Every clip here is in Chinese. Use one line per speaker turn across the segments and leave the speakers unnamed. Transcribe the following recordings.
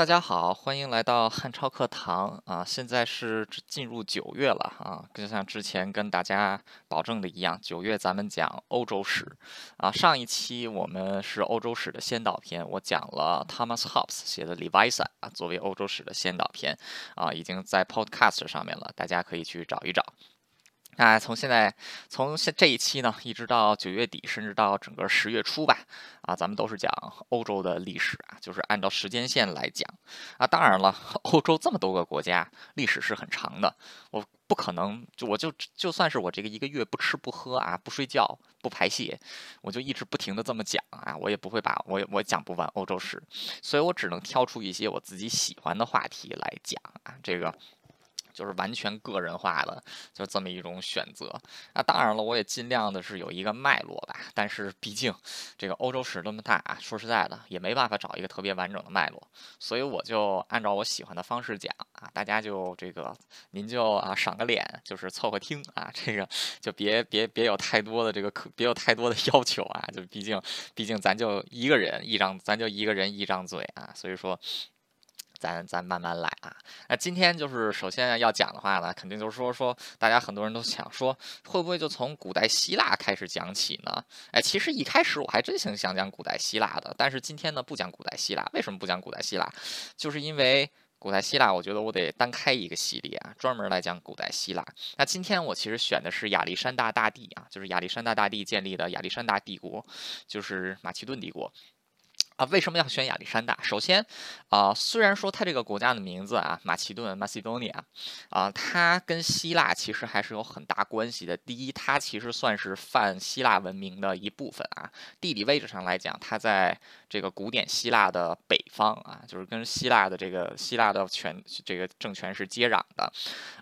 大家好，欢迎来到汉超课堂啊！现在是进入九月了啊，就像之前跟大家保证的一样，九月咱们讲欧洲史啊。上一期我们是欧洲史的先导篇，我讲了 Thomas Hobbes 写的《Leviathan》啊，作为欧洲史的先导篇啊，已经在 Podcast 上面了，大家可以去找一找。那从现在，从现这一期呢，一直到九月底，甚至到整个十月初吧，啊，咱们都是讲欧洲的历史啊，就是按照时间线来讲啊。当然了，欧洲这么多个国家，历史是很长的，我不可能就我就就算是我这个一个月不吃不喝啊，不睡觉不排泄，我就一直不停的这么讲啊，我也不会把我我讲不完欧洲史，所以我只能挑出一些我自己喜欢的话题来讲啊，这个。就是完全个人化的，就这么一种选择。那当然了，我也尽量的是有一个脉络吧。但是毕竟这个欧洲史那么大啊，说实在的，也没办法找一个特别完整的脉络。所以我就按照我喜欢的方式讲啊，大家就这个您就啊赏个脸，就是凑合听啊，这个就别别别有太多的这个可别有太多的 要求啊。就毕竟毕竟咱就一个人一张，咱就一个人一张嘴啊，所以说。咱咱慢慢来啊！那今天就是首先要讲的话呢，肯定就是说说大家很多人都想说，会不会就从古代希腊开始讲起呢？哎，其实一开始我还真想想讲古代希腊的，但是今天呢不讲古代希腊。为什么不讲古代希腊？就是因为古代希腊，我觉得我得单开一个系列啊，专门来讲古代希腊。那今天我其实选的是亚历山大大帝啊，就是亚历山大大帝建立的亚历山大帝国，就是马其顿帝国。啊，为什么要选亚历山大？首先，啊，虽然说它这个国家的名字啊，马其顿 （Macedonia），啊，它跟希腊其实还是有很大关系的。第一，它其实算是泛希腊文明的一部分啊。地理位置上来讲，它在这个古典希腊的北方啊，就是跟希腊的这个希腊的权这个政权是接壤的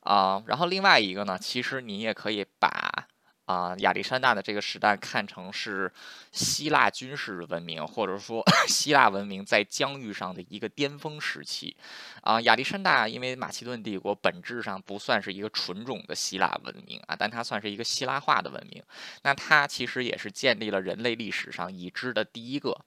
啊。然后另外一个呢，其实你也可以把。啊，亚历山大的这个时代看成是希腊军事文明，或者说 希腊文明在疆域上的一个巅峰时期。啊，亚历山大因为马其顿帝国本质上不算是一个纯种的希腊文明啊，但它算是一个希腊化的文明。那它其实也是建立了人类历史上已知的第一个。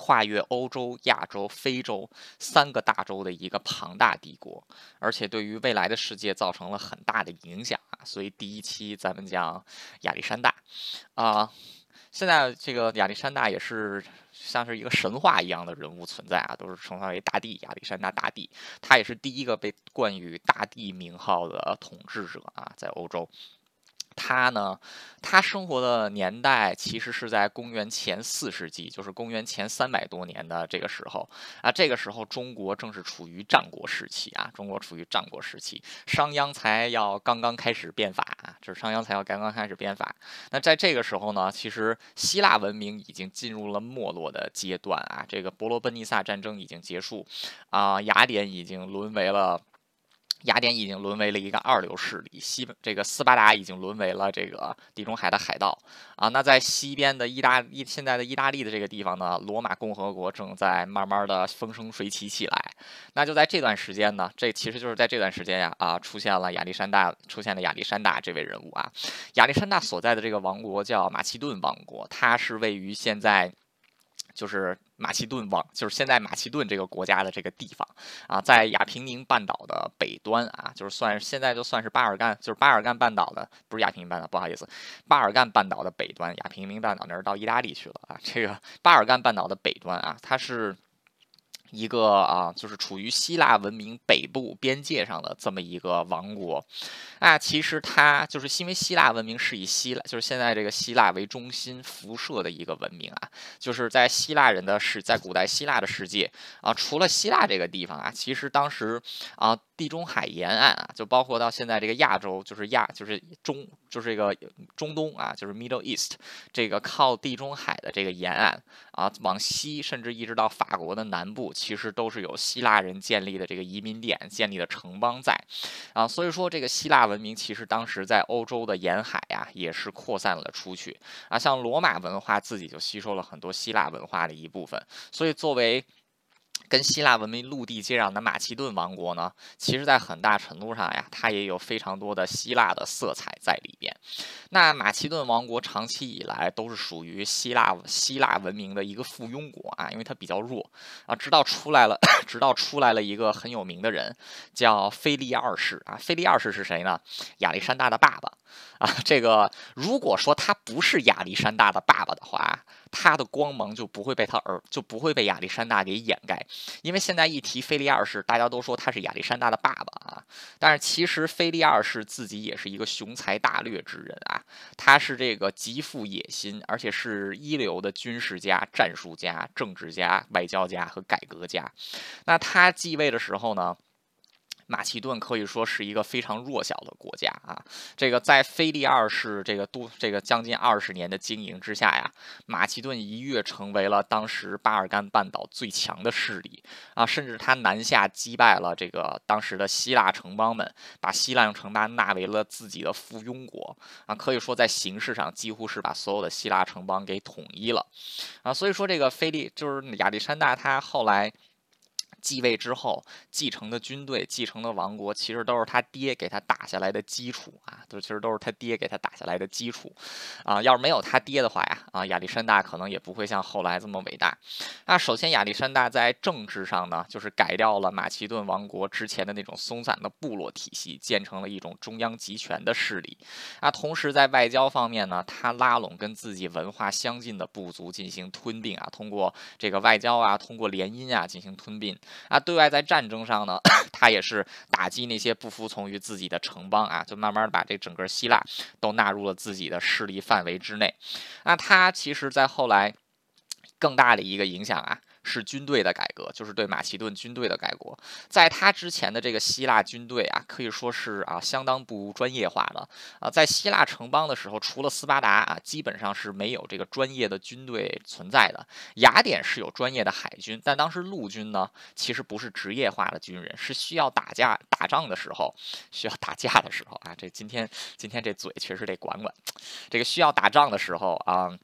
跨越欧洲、亚洲、非洲三个大洲的一个庞大帝国，而且对于未来的世界造成了很大的影响啊！所以第一期咱们讲亚历山大啊，现在这个亚历山大也是像是一个神话一样的人物存在啊，都是称他为大帝亚历山大大帝，他也是第一个被冠以大帝名号的统治者啊，在欧洲。他呢，他生活的年代其实是在公元前四世纪，就是公元前三百多年的这个时候啊。这个时候，中国正是处于战国时期啊，中国处于战国时期，商鞅才要刚刚开始变法啊，就是商鞅才要刚刚开始变法。那在这个时候呢，其实希腊文明已经进入了没落的阶段啊，这个伯罗奔尼撒战争已经结束啊，雅典已经沦为了。雅典已经沦为了一个二流势力，西这个斯巴达已经沦为了这个地中海的海盗啊。那在西边的意大利，现在的意大利的这个地方呢，罗马共和国正在慢慢的风生水起起来。那就在这段时间呢，这其实就是在这段时间呀啊，出现了亚历山大，出现了亚历山大这位人物啊。亚历山大所在的这个王国叫马其顿王国，它是位于现在。就是马其顿往，就是现在马其顿这个国家的这个地方啊，在亚平宁半岛的北端啊，就是算现在就算是巴尔干，就是巴尔干半岛的，不是亚平宁半岛，不好意思，巴尔干半岛的北端，亚平宁半岛那儿到意大利去了啊，这个巴尔干半岛的北端啊，它是。一个啊，就是处于希腊文明北部边界上的这么一个王国，啊，其实它就是因为希腊文明是以希腊，就是现在这个希腊为中心辐射的一个文明啊，就是在希腊人的世，在古代希腊的世界啊，除了希腊这个地方啊，其实当时啊。地中海沿岸啊，就包括到现在这个亚洲，就是亚，就是中，就是这个中东啊，就是 Middle East，这个靠地中海的这个沿岸啊，往西甚至一直到法国的南部，其实都是有希腊人建立的这个移民点、建立的城邦在啊。所以说，这个希腊文明其实当时在欧洲的沿海呀，也是扩散了出去啊。像罗马文化自己就吸收了很多希腊文化的一部分，所以作为。跟希腊文明陆地接壤的马其顿王国呢，其实在很大程度上呀，它也有非常多的希腊的色彩在里边。那马其顿王国长期以来都是属于希腊希腊文明的一个附庸国啊，因为它比较弱啊。直到出来了，直到出来了一个很有名的人，叫腓力二世啊。腓力二世是谁呢？亚历山大的爸爸。啊，这个如果说他不是亚历山大的爸爸的话，他的光芒就不会被他儿就不会被亚历山大给掩盖。因为现在一提菲利二世，大家都说他是亚历山大的爸爸啊。但是其实菲利二世自己也是一个雄才大略之人啊，他是这个极富野心，而且是一流的军事家、战术家、政治家、外交家和改革家。那他继位的时候呢？马其顿可以说是一个非常弱小的国家啊，这个在腓力二世这个都这个将近二十年的经营之下呀，马其顿一跃成为了当时巴尔干半岛最强的势力。啊，甚至他南下击败了这个当时的希腊城邦们，把希腊城邦纳为了自己的附庸国。啊，可以说在形式上几乎是把所有的希腊城邦给统一了。啊，所以说这个腓力就是亚历山大他后来。继位之后继承的军队、继承的王国，其实都是他爹给他打下来的基础啊，都其实都是他爹给他打下来的基础啊。要是没有他爹的话呀，啊，亚历山大可能也不会像后来这么伟大。那首先，亚历山大在政治上呢，就是改掉了马其顿王国之前的那种松散的部落体系，建成了一种中央集权的势力。啊，同时在外交方面呢，他拉拢跟自己文化相近的部族进行吞并啊，通过这个外交啊，通过联姻啊进行吞并。啊，对外在战争上呢，他也是打击那些不服从于自己的城邦啊，就慢慢的把这整个希腊都纳入了自己的势力范围之内。那他其实，在后来更大的一个影响啊。是军队的改革，就是对马其顿军队的改革。在他之前的这个希腊军队啊，可以说是啊相当不专业化的啊。在希腊城邦的时候，除了斯巴达啊，基本上是没有这个专业的军队存在的。雅典是有专业的海军，但当时陆军呢，其实不是职业化的军人，是需要打架打仗的时候，需要打架的时候啊。这今天今天这嘴确实得管管，这个需要打仗的时候啊。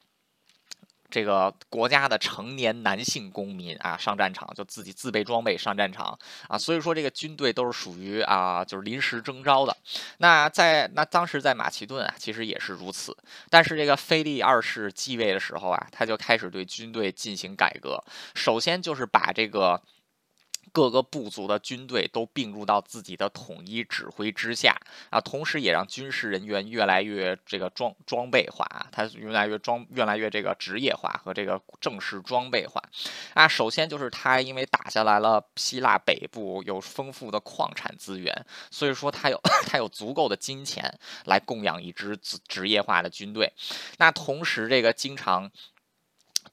这个国家的成年男性公民啊，上战场就自己自备装备上战场啊，所以说这个军队都是属于啊，就是临时征召的。那在那当时在马其顿啊，其实也是如此。但是这个菲利二世继位的时候啊，他就开始对军队进行改革，首先就是把这个。各个部族的军队都并入到自己的统一指挥之下啊，同时也让军事人员越来越这个装装备化啊，它越来越装越来越这个职业化和这个正式装备化啊。首先就是他因为打下来了希腊北部有丰富的矿产资源，所以说他有 他有足够的金钱来供养一支职业化的军队。那同时这个经常。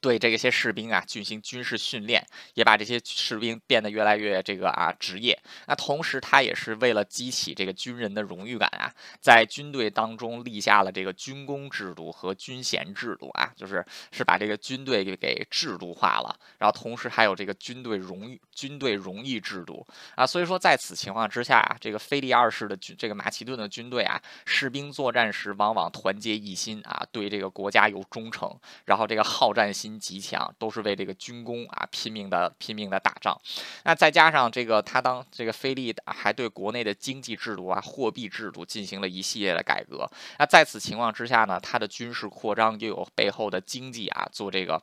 对这些士兵啊进行军事训练，也把这些士兵变得越来越这个啊职业。那同时，他也是为了激起这个军人的荣誉感啊，在军队当中立下了这个军功制度和军衔制度啊，就是是把这个军队给给制度化了。然后同时还有这个军队荣誉军队荣誉制度啊。所以说，在此情况之下啊，这个腓力二世的军这个马其顿的军队啊，士兵作战时往往团结一心啊，对这个国家有忠诚，然后这个好战心。极强，都是为这个军工啊拼命的拼命的打仗。那再加上这个，他当这个菲利还对国内的经济制度啊、货币制度进行了一系列的改革。那在此情况之下呢，他的军事扩张又有背后的经济啊做这个。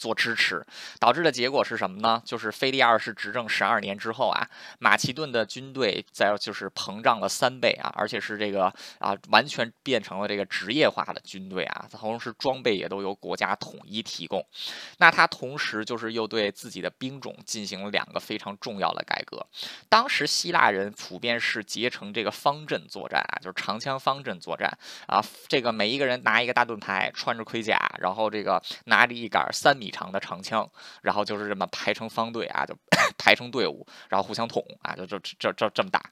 做支持，导致的结果是什么呢？就是腓力二世执政十二年之后啊，马其顿的军队在就是膨胀了三倍啊，而且是这个啊完全变成了这个职业化的军队啊，同时装备也都由国家统一提供。那他同时就是又对自己的兵种进行了两个非常重要的改革。当时希腊人普遍是结成这个方阵作战啊，就是长枪方阵作战啊，这个每一个人拿一个大盾牌，穿着盔甲，然后这个拿着一杆三米。长的长枪，然后就是这么排成方队啊，就 排成队伍，然后互相捅啊，就就这这这么打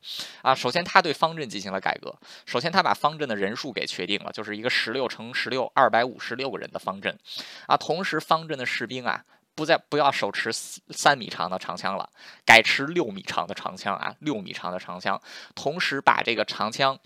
啊。首先，他对方阵进行了改革。首先，他把方阵的人数给确定了，就是一个十六乘十六，二百五十六个人的方阵啊。同时，方阵的士兵啊，不再不要手持三米长的长枪了，改持六米长的长枪啊，六米长的长枪。同时，把这个长枪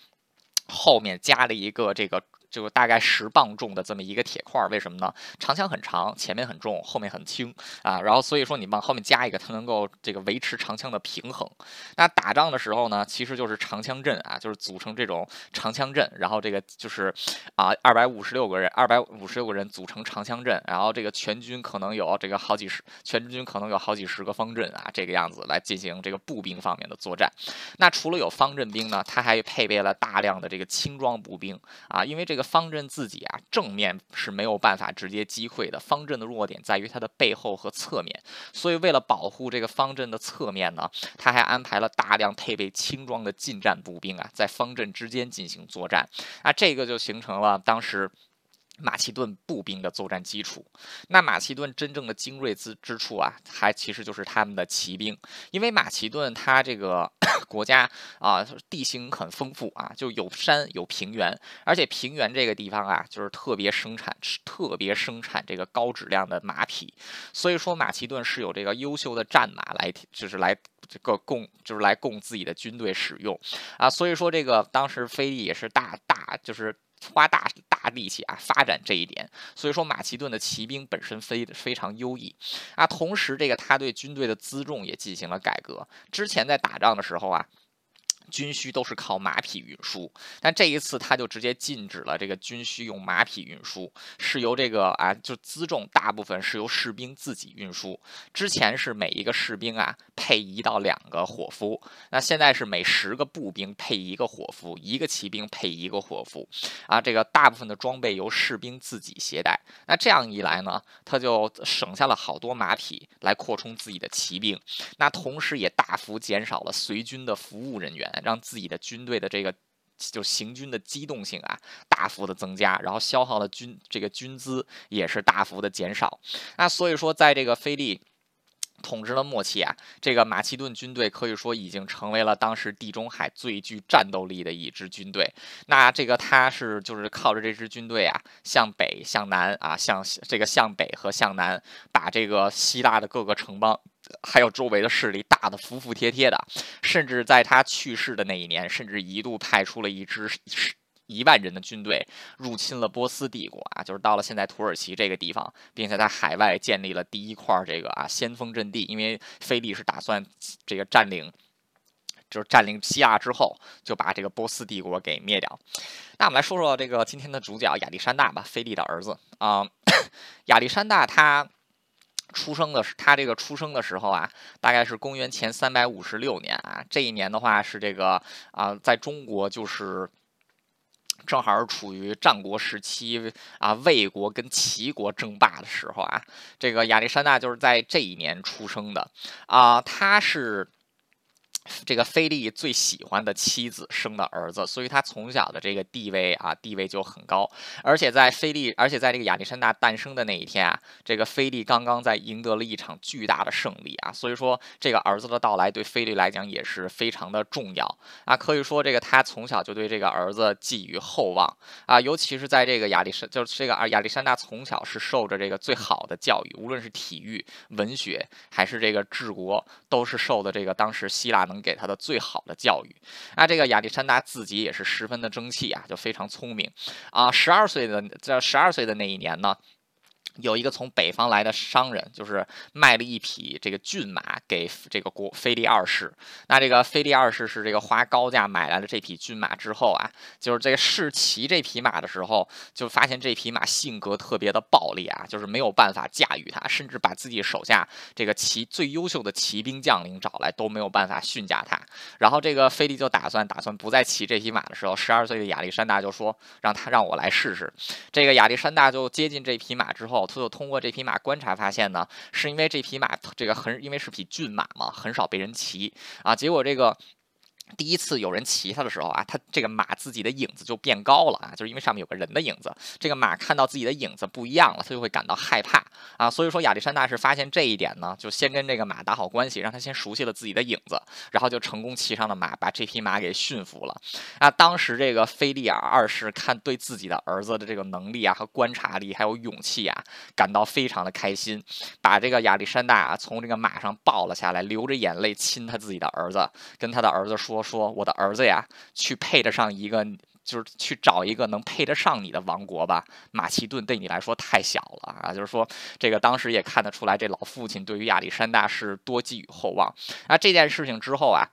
后面加了一个这个。就大概十磅重的这么一个铁块，为什么呢？长枪很长，前面很重，后面很轻啊，然后所以说你往后面加一个，它能够这个维持长枪的平衡。那打仗的时候呢，其实就是长枪阵啊，就是组成这种长枪阵，然后这个就是啊，二百五十六个人，二百五十六个人组成长枪阵，然后这个全军可能有这个好几十，全军可能有好几十个方阵啊，这个样子来进行这个步兵方面的作战。那除了有方阵兵呢，它还配备了大量的这个轻装步兵啊，因为这个方阵自己啊正面是没有办法直接击溃的，方阵的弱点在于它的背后和侧面，所以为了保护这个方阵的侧面呢，他还安排了大量配备轻装的近战步兵啊，在方阵之间进行作战啊，这个就形成了当时。马其顿步兵的作战基础，那马其顿真正的精锐之之处啊，还其实就是他们的骑兵，因为马其顿它这个 国家啊，地形很丰富啊，就有山有平原，而且平原这个地方啊，就是特别生产特别生产这个高质量的马匹，所以说马其顿是有这个优秀的战马来，就是来这个供，就是来供自己的军队使用。啊，所以说这个当时菲利也是大大就是。花大大力气啊，发展这一点，所以说马其顿的骑兵本身非非常优异啊。同时，这个他对军队的辎重也进行了改革。之前在打仗的时候啊。军需都是靠马匹运输，但这一次他就直接禁止了这个军需用马匹运输，是由这个啊，就辎重大部分是由士兵自己运输。之前是每一个士兵啊配一到两个伙夫，那现在是每十个步兵配一个伙夫，一个骑兵配一个伙夫，啊，这个大部分的装备由士兵自己携带。那这样一来呢，他就省下了好多马匹来扩充自己的骑兵，那同时也大幅减少了随军的服务人员。让自己的军队的这个就行军的机动性啊大幅的增加，然后消耗的军这个军资也是大幅的减少。那所以说，在这个菲利。统治的末期啊，这个马其顿军队可以说已经成为了当时地中海最具战斗力的一支军队。那这个他是就是靠着这支军队啊，向北向南啊，向这个向北和向南，把这个希腊的各个城邦还有周围的势力打得服服帖帖的。甚至在他去世的那一年，甚至一度派出了一支。一万人的军队入侵了波斯帝国啊，就是到了现在土耳其这个地方，并且在海外建立了第一块这个啊先锋阵地。因为菲利是打算这个占领，就是占领西亚之后，就把这个波斯帝国给灭掉。那我们来说说这个今天的主角亚历山大吧，菲利的儿子啊。亚历山大他出生的是他这个出生的时候啊，大概是公元前三百五十六年啊。这一年的话是这个啊，在中国就是。正好是处于战国时期啊，魏国跟齐国争霸的时候啊，这个亚历山大就是在这一年出生的啊，他是。这个菲利最喜欢的妻子生的儿子，所以他从小的这个地位啊，地位就很高。而且在菲利，而且在这个亚历山大诞生的那一天啊，这个菲利刚刚在赢得了一场巨大的胜利啊，所以说这个儿子的到来对菲利来讲也是非常的重要啊。可以说这个他从小就对这个儿子寄予厚望啊，尤其是在这个亚历山，就是这个啊亚历山大从小是受着这个最好的教育，无论是体育、文学还是这个治国，都是受的这个当时希腊。能给他的最好的教育，那这个亚历山大自己也是十分的争气啊，就非常聪明啊。十二岁的在十二岁的那一年呢。有一个从北方来的商人，就是卖了一匹这个骏马给这个国菲利二世。那这个菲利二世是这个花高价买来了这匹骏马之后啊，就是这个试骑这匹马的时候，就发现这匹马性格特别的暴力啊，就是没有办法驾驭它，甚至把自己手下这个骑最优秀的骑兵将领找来都没有办法训驾它。然后这个菲利就打算打算不再骑这匹马的时候，十二岁的亚历山大就说让他让我来试试。这个亚历山大就接近这匹马之后。他就通过这匹马观察发现呢，是因为这匹马这个很因为是匹骏马嘛，很少被人骑啊，结果这个。第一次有人骑它的时候啊，它这个马自己的影子就变高了啊，就是因为上面有个人的影子。这个马看到自己的影子不一样了，它就会感到害怕啊。所以说亚历山大是发现这一点呢，就先跟这个马打好关系，让他先熟悉了自己的影子，然后就成功骑上了马，把这匹马给驯服了啊。当时这个菲利尔二世看对自己的儿子的这个能力啊和观察力还有勇气啊，感到非常的开心，把这个亚历山大啊从这个马上抱了下来，流着眼泪亲他自己的儿子，跟他的儿子说。说我的儿子呀，去配得上一个就是去找一个能配得上你的王国吧。马其顿对你来说太小了啊，就是说这个当时也看得出来，这老父亲对于亚历山大是多寄予厚望。那这件事情之后啊。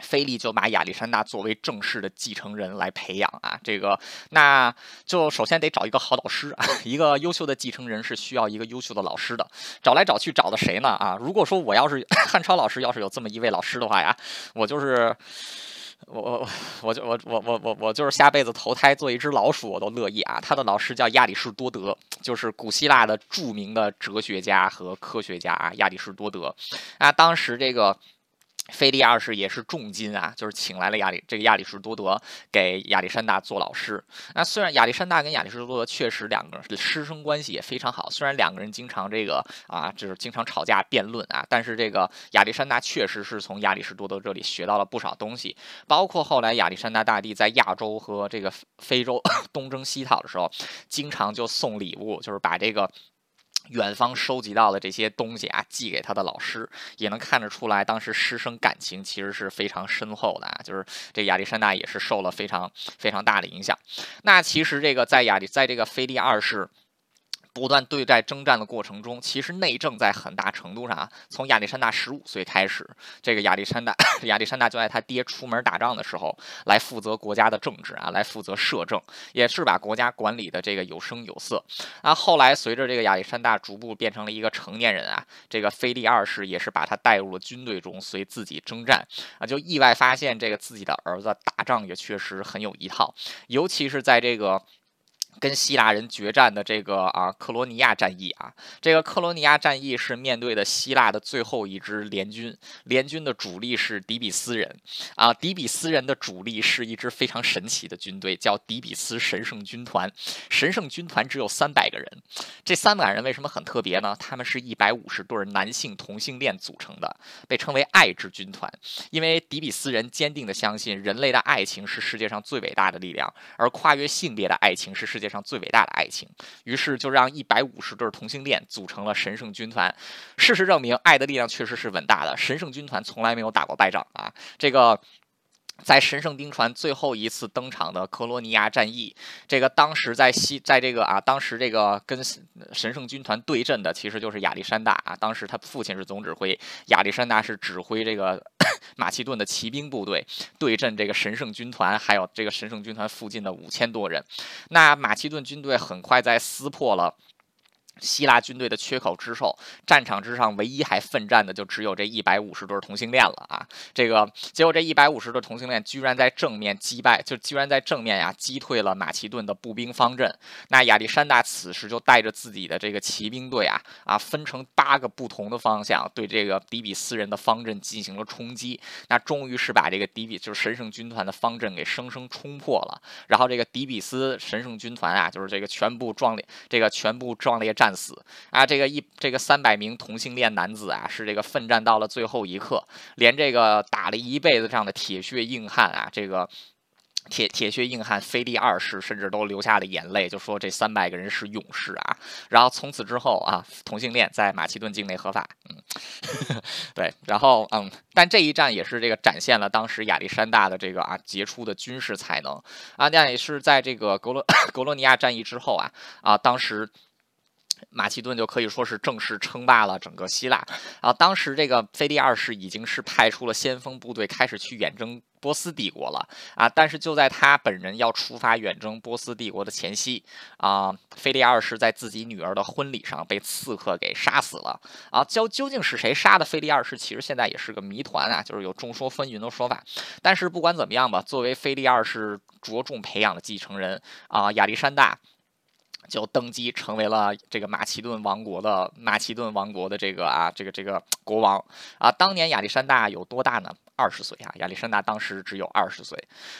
菲利就把亚历山大作为正式的继承人来培养啊，这个那就首先得找一个好导师啊，一个优秀的继承人是需要一个优秀的老师的，找来找去找的谁呢啊？如果说我要是 汉超老师，要是有这么一位老师的话呀，我就是我我我就我我我我我就是下辈子投胎做一只老鼠我都乐意啊。他的老师叫亚里士多德，就是古希腊的著名的哲学家和科学家啊，亚里士多德啊，当时这个。菲利亚二世也是重金啊，就是请来了亚里这个亚里士多德给亚历山大做老师。那虽然亚历山大跟亚里士多德确实两个人师生关系也非常好，虽然两个人经常这个啊就是经常吵架辩论啊，但是这个亚历山大确实是从亚里士多德这里学到了不少东西，包括后来亚历山大大帝在亚洲和这个非洲 东征西讨的时候，经常就送礼物，就是把这个。远方收集到的这些东西啊，寄给他的老师，也能看得出来，当时师生感情其实是非常深厚的啊。就是这亚历山大也是受了非常非常大的影响。那其实这个在亚历，在这个菲利二世。不断对待征战的过程中，其实内政在很大程度上啊，从亚历山大十五岁开始，这个亚历山大 亚历山大就在他爹出门打仗的时候来负责国家的政治啊，来负责摄政，也是把国家管理的这个有声有色。啊，后来随着这个亚历山大逐步变成了一个成年人啊，这个腓力二世也是把他带入了军队中，随自己征战啊，就意外发现这个自己的儿子打仗也确实很有一套，尤其是在这个。跟希腊人决战的这个啊克罗尼亚战役啊，这个克罗尼亚战役是面对的希腊的最后一支联军，联军的主力是底比斯人啊，底比斯人的主力是一支非常神奇的军队，叫底比斯神圣军团。神圣军团只有三百个人，这三百人为什么很特别呢？他们是一百五十对男性同性恋组成的，被称为爱之军团，因为底比斯人坚定的相信人类的爱情是世界上最伟大的力量，而跨越性别的爱情是世界。上最伟大的爱情，于是就让一百五十对同性恋组成了神圣军团。事实证明，爱的力量确实是伟大的。神圣军团从来没有打过败仗啊！这个。在神圣兵船最后一次登场的科罗尼亚战役，这个当时在西，在这个啊，当时这个跟神圣军团对阵的，其实就是亚历山大啊。当时他父亲是总指挥，亚历山大是指挥这个 马其顿的骑兵部队对阵这个神圣军团，还有这个神圣军团附近的五千多人。那马其顿军队很快在撕破了。希腊军队的缺口之后，战场之上唯一还奋战的就只有这一百五十对同性恋了啊！这个结果，这一百五十对同性恋居然在正面击败，就居然在正面呀击退了马其顿的步兵方阵。那亚历山大此时就带着自己的这个骑兵队啊啊，分成八个不同的方向，对这个底比斯人的方阵进行了冲击。那终于是把这个底比就是神圣军团的方阵给生生冲破了。然后这个底比斯神圣军团啊，就是这个全部壮烈，这个全部壮烈战。战死啊！这个一这个三百名同性恋男子啊，是这个奋战到了最后一刻，连这个打了一辈子仗的铁血硬汉啊，这个铁铁血硬汉菲利二世甚至都流下了眼泪，就说这三百个人是勇士啊！然后从此之后啊，同性恋在马其顿境内合法。嗯，对，然后嗯，但这一战也是这个展现了当时亚历山大的这个啊杰出的军事才能啊，那也是在这个格罗 格罗尼亚战役之后啊啊，当时。马其顿就可以说是正式称霸了整个希腊啊！当时这个腓力二世已经是派出了先锋部队，开始去远征波斯帝国了啊！但是就在他本人要出发远征波斯帝国的前夕啊，腓力二世在自己女儿的婚礼上被刺客给杀死了啊！究究竟是谁杀的腓力二世？其实现在也是个谜团啊，就是有众说纷纭的说法。但是不管怎么样吧，作为腓力二世着重培养的继承人啊，亚历山大。就登基成为了这个马其顿王国的马其顿王国的这个啊这个这个国王啊。当年亚历山大有多大呢？二十岁啊，亚历山大当时只有二十岁。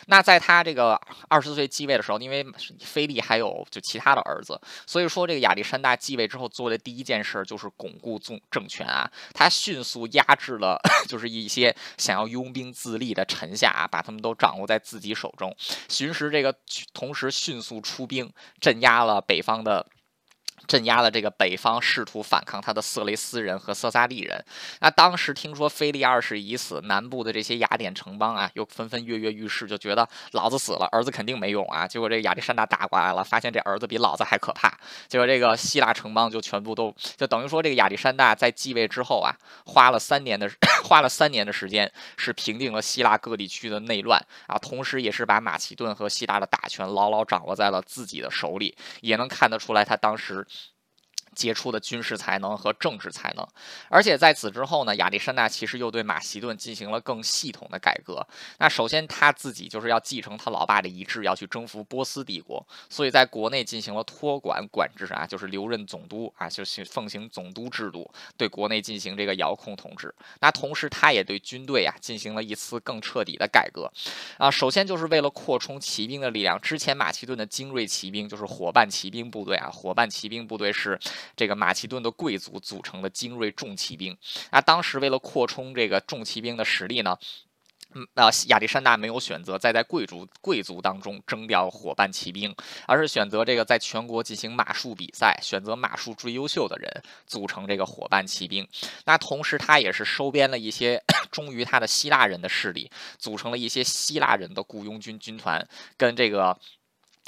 那在他这个二十岁继位的时候，因为菲利还有就其他的儿子，所以说这个亚历山大继位之后做的第一件事就是巩固政政权啊。他迅速压制了 就是一些想要拥兵自立的臣下啊，把他们都掌握在自己手中。寻时这个同时迅速出兵镇压了北方的。镇压了这个北方试图反抗他的色雷斯人和色萨利人。那当时听说腓力二世已死，南部的这些雅典城邦啊，又纷纷跃跃欲试，就觉得老子死了，儿子肯定没用啊。结果这个亚历山大打过来了，发现这儿子比老子还可怕。结果这个希腊城邦就全部都，就等于说这个亚历山大在继位之后啊，花了三年的 花了三年的时间，是平定了希腊各地区的内乱啊，同时也是把马其顿和希腊的大权牢牢掌握在了自己的手里，也能看得出来他当时。杰出的军事才能和政治才能，而且在此之后呢，亚历山大其实又对马其顿进行了更系统的改革。那首先他自己就是要继承他老爸的遗志，要去征服波斯帝国，所以在国内进行了托管管制啊，就是留任总督啊，就是奉行总督制度，对国内进行这个遥控统治。那同时他也对军队啊进行了一次更彻底的改革啊，首先就是为了扩充骑兵的力量。之前马其顿的精锐骑兵就是伙伴骑兵部队啊，伙伴骑兵部队是。这个马其顿的贵族组成的精锐重骑兵，那当时为了扩充这个重骑兵的实力呢，嗯，呃，亚历山大没有选择再在贵族贵族当中征调伙伴骑兵，而是选择这个在全国进行马术比赛，选择马术最优秀的人组成这个伙伴骑兵。那同时，他也是收编了一些 忠于他的希腊人的势力，组成了一些希腊人的雇佣军军团，跟这个。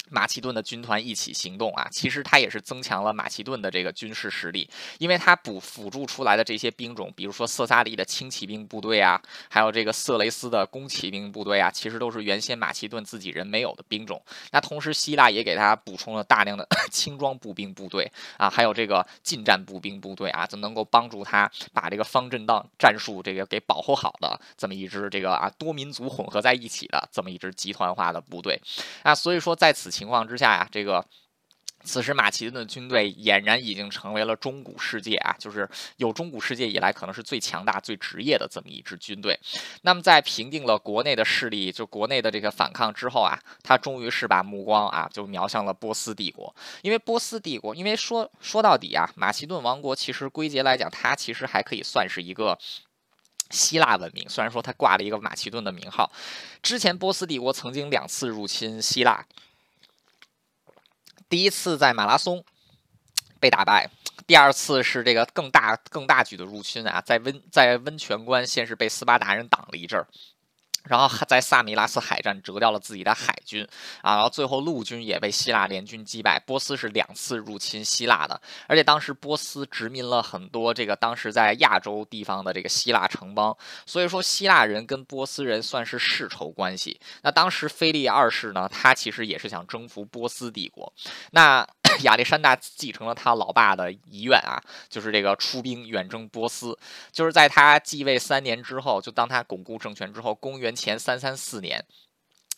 马其顿的军团一起行动啊，其实他也是增强了马其顿的这个军事实力，因为他补辅助出来的这些兵种，比如说色萨利的轻骑兵部队啊，还有这个色雷斯的弓骑兵部队啊，其实都是原先马其顿自己人没有的兵种。那同时，希腊也给他补充了大量的 轻装步兵部队啊，还有这个近战步兵部队啊，就能够帮助他把这个方阵当战术这个给保护好的这么一支这个啊多民族混合在一起的这么一支集团化的部队啊，所以说在此。情情况之下呀，这个此时马其顿的军队俨然已经成为了中古世界啊，就是有中古世界以来可能是最强大、最职业的这么一支军队。那么在平定了国内的势力，就国内的这个反抗之后啊，他终于是把目光啊就瞄向了波斯帝国。因为波斯帝国，因为说说到底啊，马其顿王国其实归结来讲，它其实还可以算是一个。希腊文明虽然说它挂了一个马其顿的名号，之前波斯帝国曾经两次入侵希腊。第一次在马拉松被打败，第二次是这个更大更大举的入侵啊，在温在温泉关先是被斯巴达人挡了一阵儿。然后在萨米拉斯海战折掉了自己的海军啊，然后最后陆军也被希腊联军击败。波斯是两次入侵希腊的，而且当时波斯殖民了很多这个当时在亚洲地方的这个希腊城邦，所以说希腊人跟波斯人算是世仇关系。那当时腓力二世呢，他其实也是想征服波斯帝国，那。亚历山大继承了他老爸的遗愿啊，就是这个出兵远征波斯。就是在他继位三年之后，就当他巩固政权之后，公元前三三四年。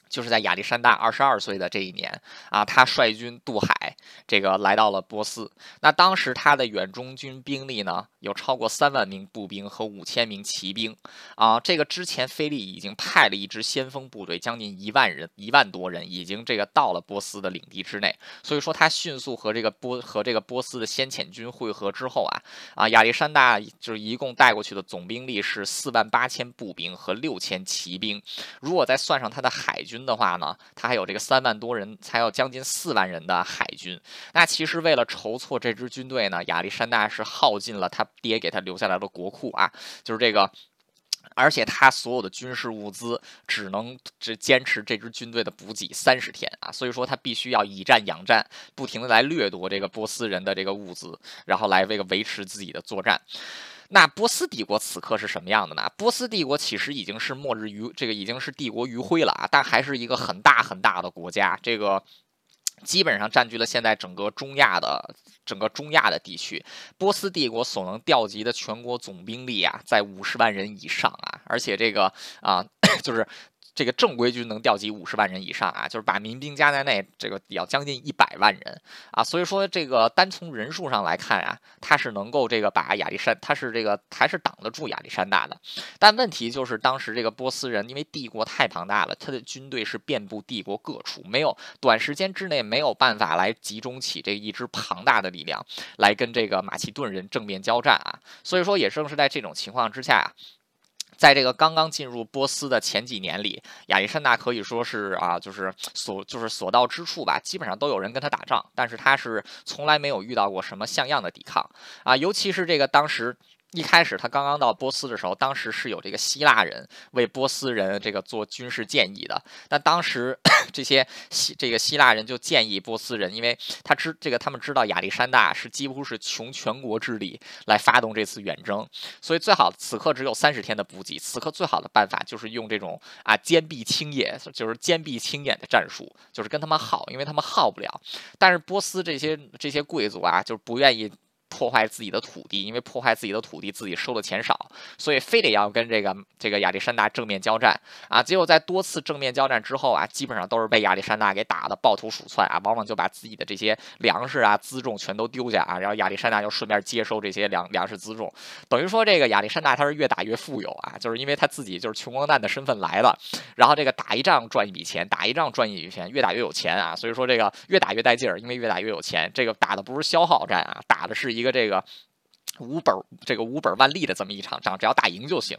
就是在亚历山大二十二岁的这一年啊，他率军渡海，这个来到了波斯。那当时他的远中军兵力呢，有超过三万名步兵和五千名骑兵啊。这个之前菲利已经派了一支先锋部队，将近一万人，一万多人，已经这个到了波斯的领地之内。所以说，他迅速和这个波和这个波斯的先遣军会合之后啊，啊，亚历山大就是一共带过去的总兵力是四万八千步兵和六千骑兵。如果再算上他的海军。军的话呢，他还有这个三万多人，才有将近四万人的海军。那其实为了筹措这支军队呢，亚历山大是耗尽了他爹给他留下来的国库啊，就是这个，而且他所有的军事物资只能只坚持这支军队的补给三十天啊，所以说他必须要以战养战，不停的来掠夺这个波斯人的这个物资，然后来这个维持自己的作战。那波斯帝国此刻是什么样的呢？波斯帝国其实已经是末日余，这个已经是帝国余晖了啊，但还是一个很大很大的国家，这个基本上占据了现在整个中亚的整个中亚的地区。波斯帝国所能调集的全国总兵力啊，在五十万人以上啊，而且这个啊，就是。这个正规军能调集五十万人以上啊，就是把民兵加在内，这个要将近一百万人啊。所以说，这个单从人数上来看啊，他是能够这个把亚历山，他是这个还是挡得住亚历山大的。但问题就是，当时这个波斯人因为帝国太庞大了，他的军队是遍布帝国各处，没有短时间之内没有办法来集中起这一支庞大的力量来跟这个马其顿人正面交战啊。所以说，也正是在这种情况之下啊。在这个刚刚进入波斯的前几年里，亚历山大可以说是啊，就是所就是所到之处吧，基本上都有人跟他打仗，但是他是从来没有遇到过什么像样的抵抗啊，尤其是这个当时。一开始他刚刚到波斯的时候，当时是有这个希腊人为波斯人这个做军事建议的。但当时 这些希这个希腊人就建议波斯人，因为他知这个他们知道亚历山大是几乎是穷全国之力来发动这次远征，所以最好此刻只有三十天的补给，此刻最好的办法就是用这种啊坚壁清野，就是坚壁清野的战术，就是跟他们耗，因为他们耗不了。但是波斯这些这些贵族啊，就是不愿意。破坏自己的土地，因为破坏自己的土地，自己收的钱少，所以非得要跟这个这个亚历山大正面交战啊！结果在多次正面交战之后啊，基本上都是被亚历山大给打的抱头鼠窜啊，往往就把自己的这些粮食啊辎重全都丢下啊，然后亚历山大就顺便接收这些粮粮食辎重，等于说这个亚历山大他是越打越富有啊，就是因为他自己就是穷光蛋的身份来了，然后这个打一仗赚一笔钱，打一仗赚一笔钱，越打越有钱啊，所以说这个越打越带劲儿，因为越打越有钱，这个打的不是消耗战啊，打的是一一个这个无本这个无本万利的这么一场仗，只要打赢就行。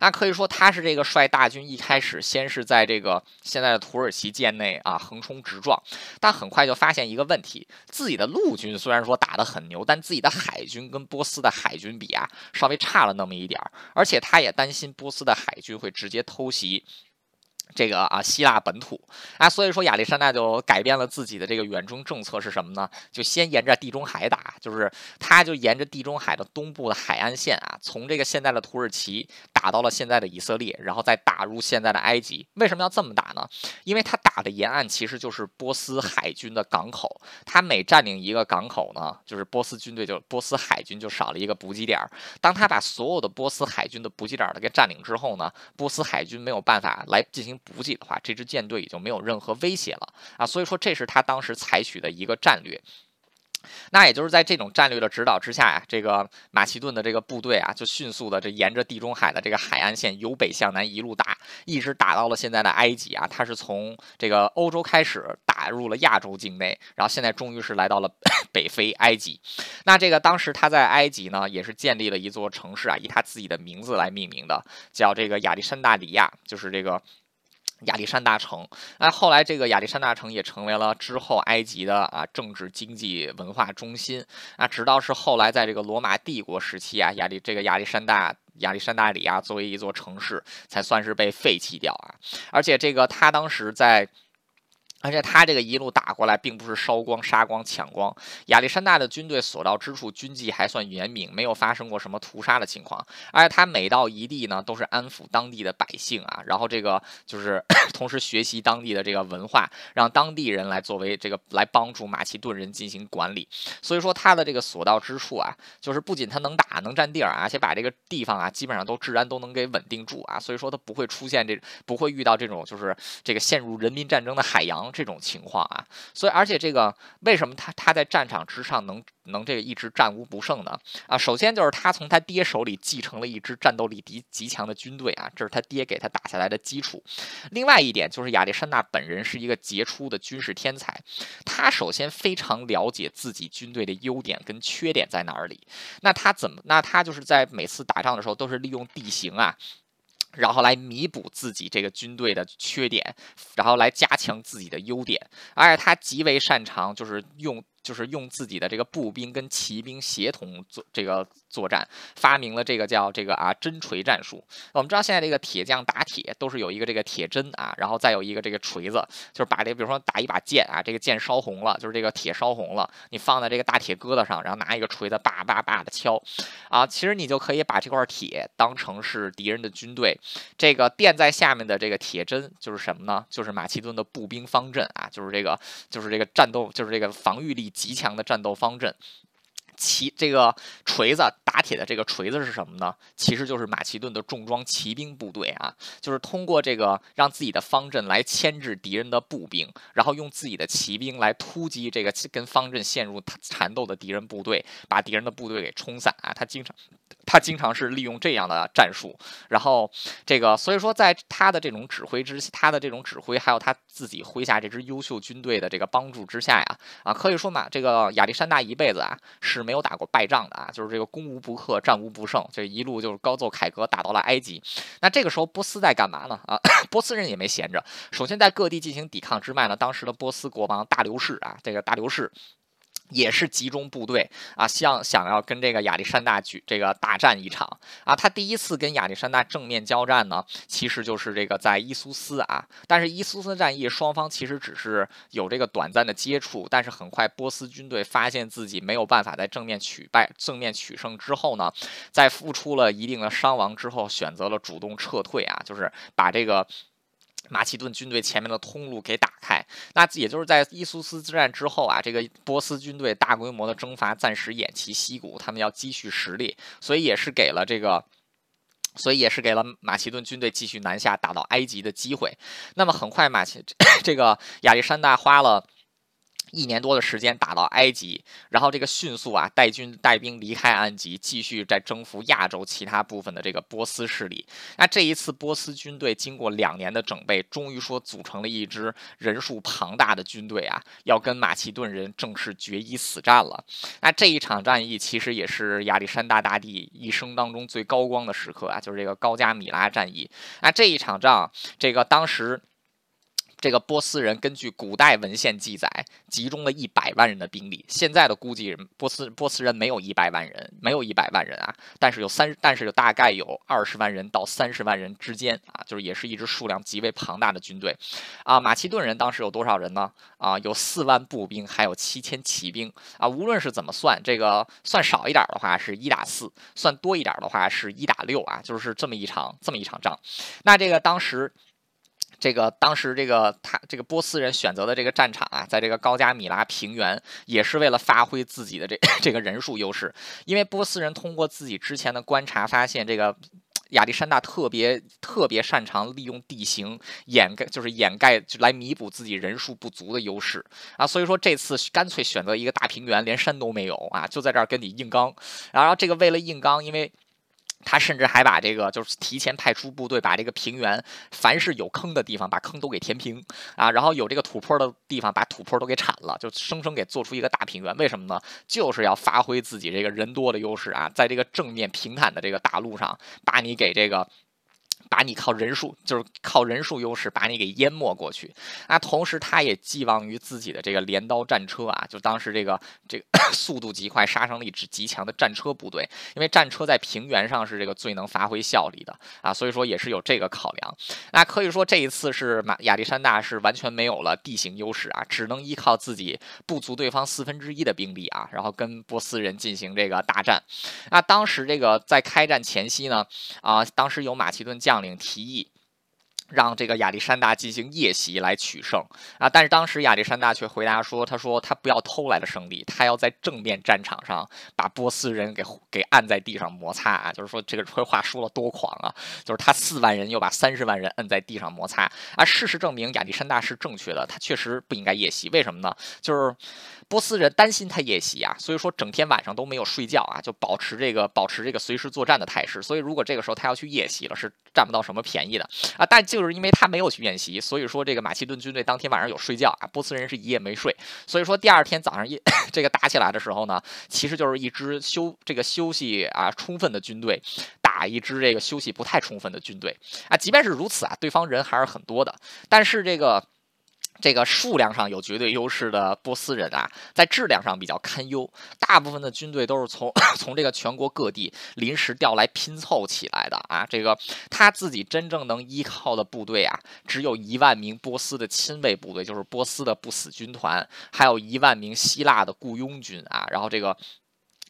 那可以说他是这个率大军一开始先是在这个现在的土耳其境内啊横冲直撞，但很快就发现一个问题：自己的陆军虽然说打得很牛，但自己的海军跟波斯的海军比啊，稍微差了那么一点儿。而且他也担心波斯的海军会直接偷袭。这个啊，希腊本土啊，所以说亚历山大就改变了自己的这个远征政策是什么呢？就先沿着地中海打，就是他就沿着地中海的东部的海岸线啊，从这个现在的土耳其打到了现在的以色列，然后再打入现在的埃及。为什么要这么打呢？因为他打的沿岸其实就是波斯海军的港口，他每占领一个港口呢，就是波斯军队就波斯海军就少了一个补给点。当他把所有的波斯海军的补给点都给占领之后呢，波斯海军没有办法来进行。补给的话，这支舰队已经没有任何威胁了啊，所以说这是他当时采取的一个战略。那也就是在这种战略的指导之下呀，这个马其顿的这个部队啊，就迅速的这沿着地中海的这个海岸线由北向南一路打，一直打到了现在的埃及啊。他是从这个欧洲开始打入了亚洲境内，然后现在终于是来到了 北非埃及。那这个当时他在埃及呢，也是建立了一座城市啊，以他自己的名字来命名的，叫这个亚历山大里亚，就是这个。亚历山大城，那后来这个亚历山大城也成为了之后埃及的啊政治、经济、文化中心啊，直到是后来在这个罗马帝国时期啊，亚历这个亚历山大亚历山大里啊作为一座城市，才算是被废弃掉啊，而且这个他当时在。而且他这个一路打过来，并不是烧光、杀光、抢光。亚历山大的军队所到之处，军纪还算严明，没有发生过什么屠杀的情况。而且他每到一地呢，都是安抚当地的百姓啊，然后这个就是 同时学习当地的这个文化，让当地人来作为这个来帮助马其顿人进行管理。所以说他的这个所到之处啊，就是不仅他能打、能占地儿，而且把这个地方啊，基本上都治安都能给稳定住啊。所以说他不会出现这不会遇到这种就是这个陷入人民战争的海洋。这种情况啊，所以而且这个为什么他他在战场之上能能这个一直战无不胜呢？啊，首先就是他从他爹手里继承了一支战斗力极极强的军队啊，这是他爹给他打下来的基础。另外一点就是亚历山大本人是一个杰出的军事天才，他首先非常了解自己军队的优点跟缺点在哪里。那他怎么？那他就是在每次打仗的时候都是利用地形啊。然后来弥补自己这个军队的缺点，然后来加强自己的优点，而且他极为擅长就是用。就是用自己的这个步兵跟骑兵协同做这个作战，发明了这个叫这个啊针锤战术。我们知道现在这个铁匠打铁都是有一个这个铁针啊，然后再有一个这个锤子，就是把这比如说打一把剑啊，这个剑烧红了，就是这个铁烧红了，你放在这个大铁疙瘩上，然后拿一个锤子叭叭叭的敲啊，其实你就可以把这块铁当成是敌人的军队，这个垫在下面的这个铁针就是什么呢？就是马其顿的步兵方阵啊，就是这个就是这个战斗就是这个防御力。极强的战斗方阵，骑这个锤子打铁的这个锤子是什么呢？其实就是马其顿的重装骑兵部队啊，就是通过这个让自己的方阵来牵制敌人的步兵，然后用自己的骑兵来突击这个跟方阵陷入缠斗的敌人部队，把敌人的部队给冲散啊。他经常。他经常是利用这样的战术，然后这个所以说在他的这种指挥之他的这种指挥，还有他自己麾下这支优秀军队的这个帮助之下呀，啊，可以说嘛，这个亚历山大一辈子啊是没有打过败仗的啊，就是这个攻无不克，战无不胜，这一路就是高奏凯歌打到了埃及。那这个时候波斯在干嘛呢？啊，波斯人也没闲着，首先在各地进行抵抗之外呢，当时的波斯国王大流士啊，这个大流士。也是集中部队啊，想想要跟这个亚历山大举这个大战一场啊。他第一次跟亚历山大正面交战呢，其实就是这个在伊苏斯啊。但是伊苏斯战役双方其实只是有这个短暂的接触，但是很快波斯军队发现自己没有办法在正面取败、正面取胜之后呢，在付出了一定的伤亡之后，选择了主动撤退啊，就是把这个。马其顿军队前面的通路给打开，那也就是在伊苏斯之战之后啊，这个波斯军队大规模的征伐暂时偃旗息鼓，他们要积蓄实力，所以也是给了这个，所以也是给了马其顿军队继续南下打到埃及的机会。那么很快，马其 这个亚历山大花了。一年多的时间打到埃及，然后这个迅速啊带军带兵离开安吉，继续在征服亚洲其他部分的这个波斯势力。那这一次波斯军队经过两年的整备，终于说组成了一支人数庞大的军队啊，要跟马其顿人正式决一死战了。那这一场战役其实也是亚历山大大帝一生当中最高光的时刻啊，就是这个高加米拉战役。那这一场仗，这个当时。这个波斯人根据古代文献记载，集中了一百万人的兵力。现在的估计，波斯波斯人没有一百万人，没有一百万人啊，但是有三，但是有大概有二十万人到三十万人之间啊，就是也是一支数量极为庞大的军队啊。马其顿人当时有多少人呢？啊，有四万步兵，还有七千骑兵啊。无论是怎么算，这个算少一点的话是一打四，算多一点的话是一打六啊，就是这么一场这么一场仗。那这个当时。这个当时这个他这个波斯人选择的这个战场啊，在这个高加米拉平原，也是为了发挥自己的这 这个人数优势。因为波斯人通过自己之前的观察发现，这个亚历山大特别特别擅长利用地形掩盖，就是掩盖来弥补自己人数不足的优势啊。所以说这次干脆选择一个大平原，连山都没有啊，就在这儿跟你硬刚。然后这个为了硬刚，因为。他甚至还把这个，就是提前派出部队，把这个平原凡是有坑的地方，把坑都给填平啊，然后有这个土坡的地方，把土坡都给铲了，就生生给做出一个大平原。为什么呢？就是要发挥自己这个人多的优势啊，在这个正面平坦的这个大路上，把你给这个。把你靠人数，就是靠人数优势把你给淹没过去啊！同时，他也寄望于自己的这个镰刀战车啊，就当时这个这个 速度极快、杀伤力值极强的战车部队，因为战车在平原上是这个最能发挥效力的啊，所以说也是有这个考量。那可以说这一次是马亚历山大是完全没有了地形优势啊，只能依靠自己不足对方四分之一的兵力啊，然后跟波斯人进行这个大战。那当时这个在开战前夕呢，啊，当时有马其顿将。将领提议让这个亚历山大进行夜袭来取胜啊，但是当时亚历山大却回答说：“他说他不要偷来的胜利，他要在正面战场上把波斯人给给按在地上摩擦啊！就是说这个话说了多狂啊！就是他四万人又把三十万人摁在地上摩擦啊！事实证明亚历山大是正确的，他确实不应该夜袭。为什么呢？就是。”波斯人担心他夜袭啊，所以说整天晚上都没有睡觉啊，就保持这个保持这个随时作战的态势。所以如果这个时候他要去夜袭了，是占不到什么便宜的啊。但就是因为他没有去夜袭，所以说这个马其顿军队当天晚上有睡觉啊，波斯人是一夜没睡。所以说第二天早上一 这个打起来的时候呢，其实就是一支休这个休息啊充分的军队打一支这个休息不太充分的军队啊。即便是如此啊，对方人还是很多的，但是这个。这个数量上有绝对优势的波斯人啊，在质量上比较堪忧。大部分的军队都是从 从这个全国各地临时调来拼凑起来的啊。这个他自己真正能依靠的部队啊，只有一万名波斯的亲卫部队，就是波斯的不死军团，还有一万名希腊的雇佣军啊。然后这个。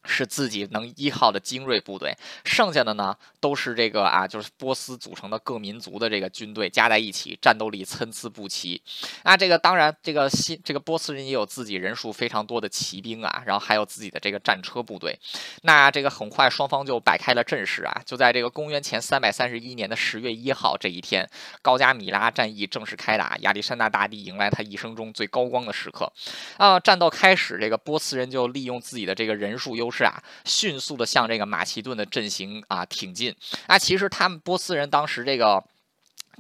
是自己能依靠的精锐部队，剩下的呢都是这个啊，就是波斯组成的各民族的这个军队加在一起，战斗力参差不齐。那这个当然，这个新这个波斯人也有自己人数非常多的骑兵啊，然后还有自己的这个战车部队。那这个很快双方就摆开了阵势啊，就在这个公元前三百三十一年的十月一号这一天，高加米拉战役正式开打，亚历山大大帝迎来他一生中最高光的时刻。啊，战斗开始，这个波斯人就利用自己的这个人数优势。势啊，迅速的向这个马其顿的阵型啊挺进。啊，其实他们波斯人当时这个。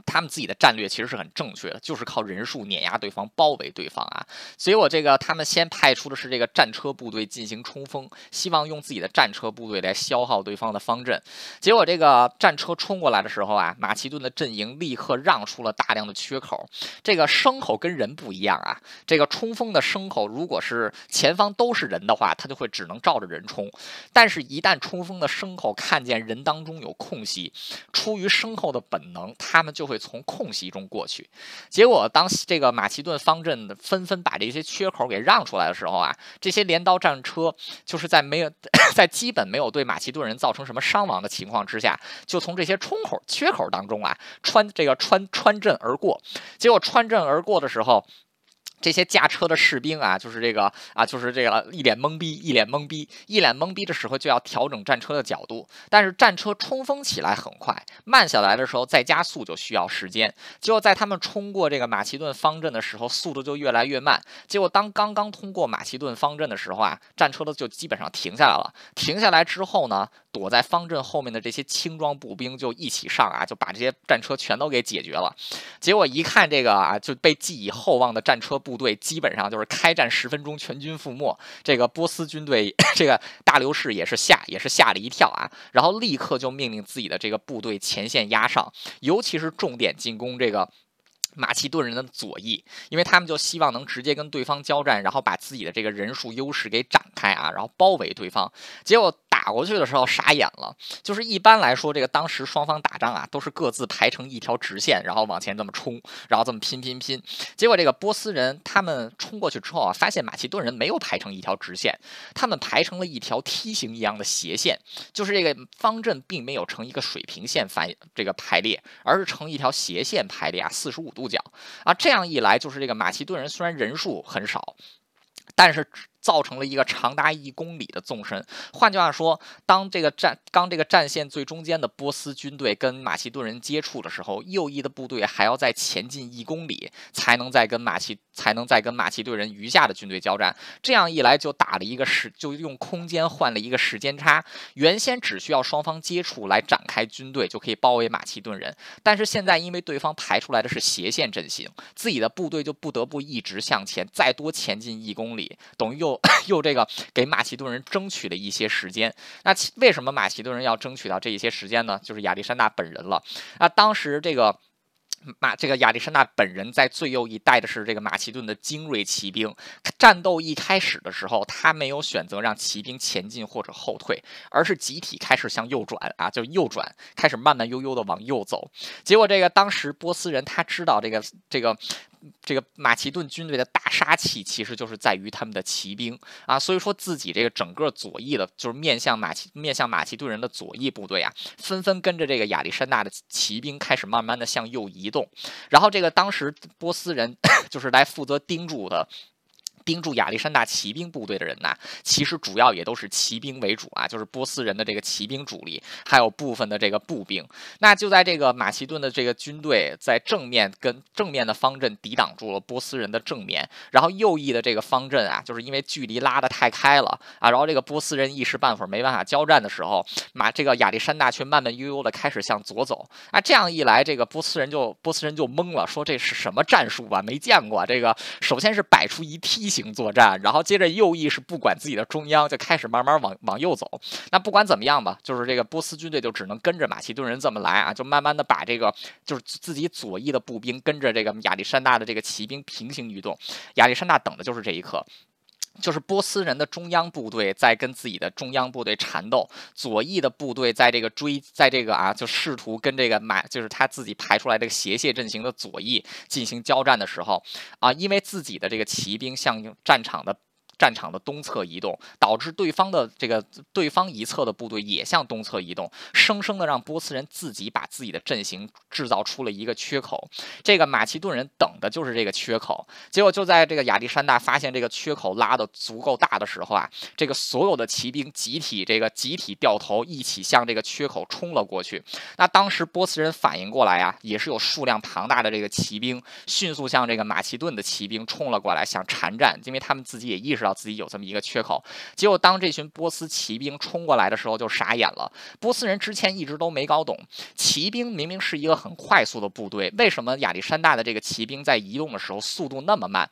他们自己的战略其实是很正确的，就是靠人数碾压对方，包围对方啊。所以我这个他们先派出的是这个战车部队进行冲锋，希望用自己的战车部队来消耗对方的方阵。结果这个战车冲过来的时候啊，马其顿的阵营立刻让出了大量的缺口。这个牲口跟人不一样啊，这个冲锋的牲口如果是前方都是人的话，他就会只能照着人冲。但是，一旦冲锋的牲口看见人当中有空隙，出于牲口的本能，他们就会从空隙中过去，结果当这个马其顿方阵纷纷把这些缺口给让出来的时候啊，这些镰刀战车就是在没有 在基本没有对马其顿人造成什么伤亡的情况之下，就从这些冲口缺口当中啊穿这个穿穿阵而过，结果穿阵而过的时候。这些驾车的士兵啊，就是这个啊，就是这个一脸懵逼，一脸懵逼，一脸懵逼的时候就要调整战车的角度。但是战车冲锋起来很快，慢下来的时候再加速就需要时间。结果在他们冲过这个马其顿方阵的时候，速度就越来越慢。结果当刚刚通过马其顿方阵的时候啊，战车的就基本上停下来了。停下来之后呢，躲在方阵后面的这些轻装步兵就一起上啊，就把这些战车全都给解决了。结果一看这个啊，就被寄以厚望的战车。部队基本上就是开战十分钟全军覆没，这个波斯军队，这个大流士也是吓也是吓了一跳啊，然后立刻就命令自己的这个部队前线压上，尤其是重点进攻这个。马其顿人的左翼，因为他们就希望能直接跟对方交战，然后把自己的这个人数优势给展开啊，然后包围对方。结果打过去的时候傻眼了，就是一般来说，这个当时双方打仗啊，都是各自排成一条直线，然后往前这么冲，然后这么拼拼拼。结果这个波斯人他们冲过去之后啊，发现马其顿人没有排成一条直线，他们排成了一条梯形一样的斜线，就是这个方阵并没有成一个水平线反这个排列，而是成一条斜线排列啊，四十五度。角啊，这样一来，就是这个马其顿人虽然人数很少，但是。造成了一个长达一公里的纵深。换句话说，当这个战当这个战线最中间的波斯军队跟马其顿人接触的时候，右翼的部队还要再前进一公里，才能再跟马其才能再跟马其顿人余下的军队交战。这样一来，就打了一个时，就用空间换了一个时间差。原先只需要双方接触来展开军队，就可以包围马其顿人。但是现在，因为对方排出来的是斜线阵型，自己的部队就不得不一直向前，再多前进一公里，等于又。又这个给马其顿人争取了一些时间，那为什么马其顿人要争取到这一些时间呢？就是亚历山大本人了。那当时这个。马这个亚历山大本人在最右翼带的是这个马其顿的精锐骑兵。战斗一开始的时候，他没有选择让骑兵前进或者后退，而是集体开始向右转啊，就右转，开始慢慢悠悠的往右走。结果这个当时波斯人他知道这个这个这个马其顿军队的大杀器其实就是在于他们的骑兵啊，所以说自己这个整个左翼的，就是面向马其面向马其顿人的左翼部队啊，纷纷跟着这个亚历山大的骑兵开始慢慢的向右移动。然后这个当时波斯人 就是来负责盯住的。盯住亚历山大骑兵部队的人呐，其实主要也都是骑兵为主啊，就是波斯人的这个骑兵主力，还有部分的这个步兵。那就在这个马其顿的这个军队在正面跟正面的方阵抵挡住了波斯人的正面，然后右翼的这个方阵啊，就是因为距离拉得太开了啊，然后这个波斯人一时半会儿没办法交战的时候，马这个亚历山大却慢慢悠悠的开始向左走啊，这样一来，这个波斯人就波斯人就懵了，说这是什么战术啊？没见过这个，首先是摆出一梯形。行作战，然后接着右翼是不管自己的中央，就开始慢慢往往右走。那不管怎么样吧，就是这个波斯军队就只能跟着马其顿人这么来啊，就慢慢的把这个就是自己左翼的步兵跟着这个亚历山大的这个骑兵平行移动。亚历山大等的就是这一刻。就是波斯人的中央部队在跟自己的中央部队缠斗，左翼的部队在这个追，在这个啊，就试图跟这个马，就是他自己排出来这个斜线阵型的左翼进行交战的时候，啊，因为自己的这个骑兵向战场的。战场的东侧移动，导致对方的这个对方一侧的部队也向东侧移动，生生的让波斯人自己把自己的阵型制造出了一个缺口。这个马其顿人等的就是这个缺口，结果就在这个亚历山大发现这个缺口拉的足够大的时候啊，这个所有的骑兵集体这个集体掉头，一起向这个缺口冲了过去。那当时波斯人反应过来啊，也是有数量庞大的这个骑兵迅速向这个马其顿的骑兵冲了过来，想缠战，因为他们自己也意识到。自己有这么一个缺口。结果当这群波斯骑兵冲过来的时候，就傻眼了。波斯人之前一直都没搞懂，骑兵明明是一个很快速的部队，为什么亚历山大的这个骑兵在移动的时候速度那么慢？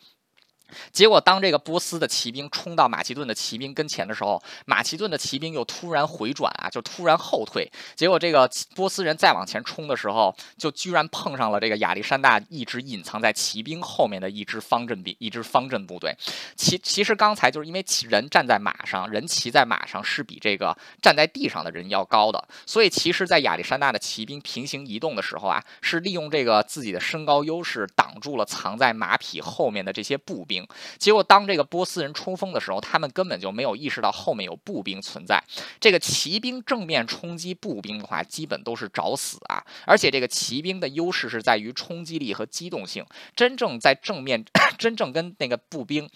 结果，当这个波斯的骑兵冲到马其顿的骑兵跟前的时候，马其顿的骑兵又突然回转啊，就突然后退。结果，这个波斯人再往前冲的时候，就居然碰上了这个亚历山大一直隐藏在骑兵后面的一支方阵兵，一支方阵部队。其其实刚才就是因为人站在马上，人骑在马上是比这个站在地上的人要高的，所以其实，在亚历山大的骑兵平行移动的时候啊，是利用这个自己的身高优势挡住了藏在马匹后面的这些步兵。结果，当这个波斯人冲锋的时候，他们根本就没有意识到后面有步兵存在。这个骑兵正面冲击步兵的话，基本都是找死啊！而且，这个骑兵的优势是在于冲击力和机动性，真正在正面，真正跟那个步兵。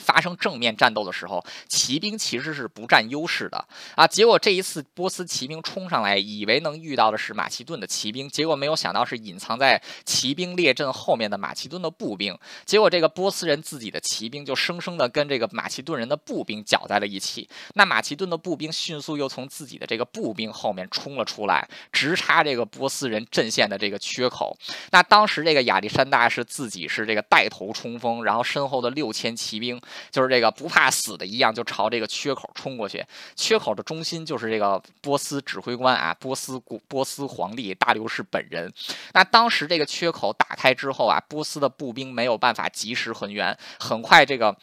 发生正面战斗的时候，骑兵其实是不占优势的啊。结果这一次波斯骑兵冲上来，以为能遇到的是马其顿的骑兵，结果没有想到是隐藏在骑兵列阵后面的马其顿的步兵。结果这个波斯人自己的骑兵就生生的跟这个马其顿人的步兵搅在了一起。那马其顿的步兵迅速又从自己的这个步兵后面冲了出来，直插这个波斯人阵线的这个缺口。那当时这个亚历山大是自己是这个带头冲锋，然后身后的六千骑兵。就是这个不怕死的一样，就朝这个缺口冲过去。缺口的中心就是这个波斯指挥官啊，波斯古波斯皇帝大流士本人。那当时这个缺口打开之后啊，波斯的步兵没有办法及时还原，很快这个。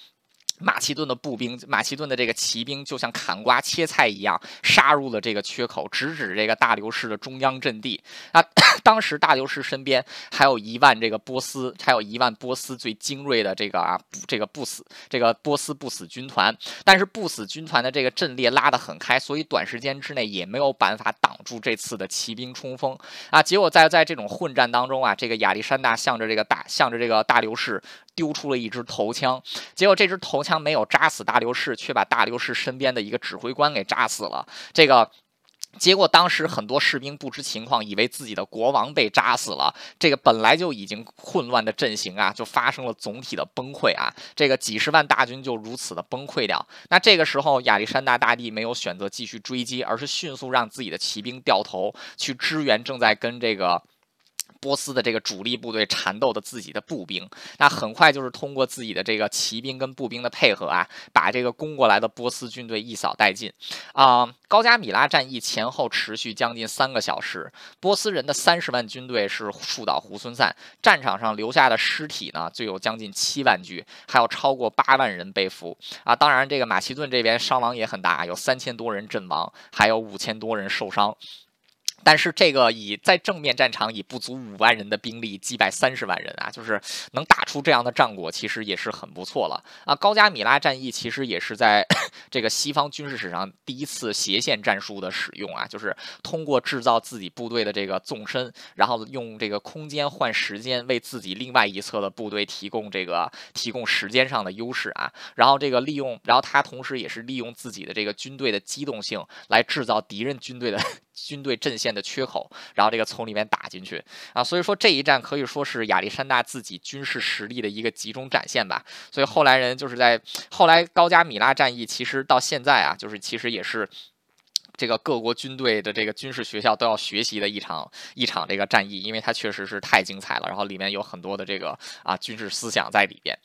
马其顿的步兵，马其顿的这个骑兵就像砍瓜切菜一样，杀入了这个缺口，直指这个大流士的中央阵地。啊，当时大流士身边还有一万这个波斯，还有一万波斯最精锐的这个啊，这个不死，这个波斯不死军团。但是不死军团的这个阵列拉得很开，所以短时间之内也没有办法挡住这次的骑兵冲锋。啊，结果在在这种混战当中啊，这个亚历山大向着这个大向着这个大流士。丢出了一支头枪，结果这支头枪没有扎死大流士，却把大流士身边的一个指挥官给扎死了。这个结果，当时很多士兵不知情况，以为自己的国王被扎死了。这个本来就已经混乱的阵型啊，就发生了总体的崩溃啊！这个几十万大军就如此的崩溃掉。那这个时候，亚历山大大帝没有选择继续追击，而是迅速让自己的骑兵掉头去支援正在跟这个。波斯的这个主力部队缠斗的自己的步兵，那很快就是通过自己的这个骑兵跟步兵的配合啊，把这个攻过来的波斯军队一扫殆尽。啊，高加米拉战役前后持续将近三个小时，波斯人的三十万军队是树倒猢狲散，战场上留下的尸体呢就有将近七万具，还有超过八万人被俘。啊，当然这个马其顿这边伤亡也很大，有三千多人阵亡，还有五千多人受伤。但是这个以在正面战场以不足五万人的兵力击败三十万人啊，就是能打出这样的战果，其实也是很不错了啊。高加米拉战役其实也是在 这个西方军事史上第一次斜线战术的使用啊，就是通过制造自己部队的这个纵深，然后用这个空间换时间，为自己另外一侧的部队提供这个提供时间上的优势啊。然后这个利用，然后他同时也是利用自己的这个军队的机动性来制造敌人军队的。军队阵线的缺口，然后这个从里面打进去啊，所以说这一战可以说是亚历山大自己军事实力的一个集中展现吧。所以后来人就是在后来高加米拉战役，其实到现在啊，就是其实也是。这个各国军队的这个军事学校都要学习的一场一场这个战役，因为它确实是太精彩了，然后里面有很多的这个啊军事思想在里边。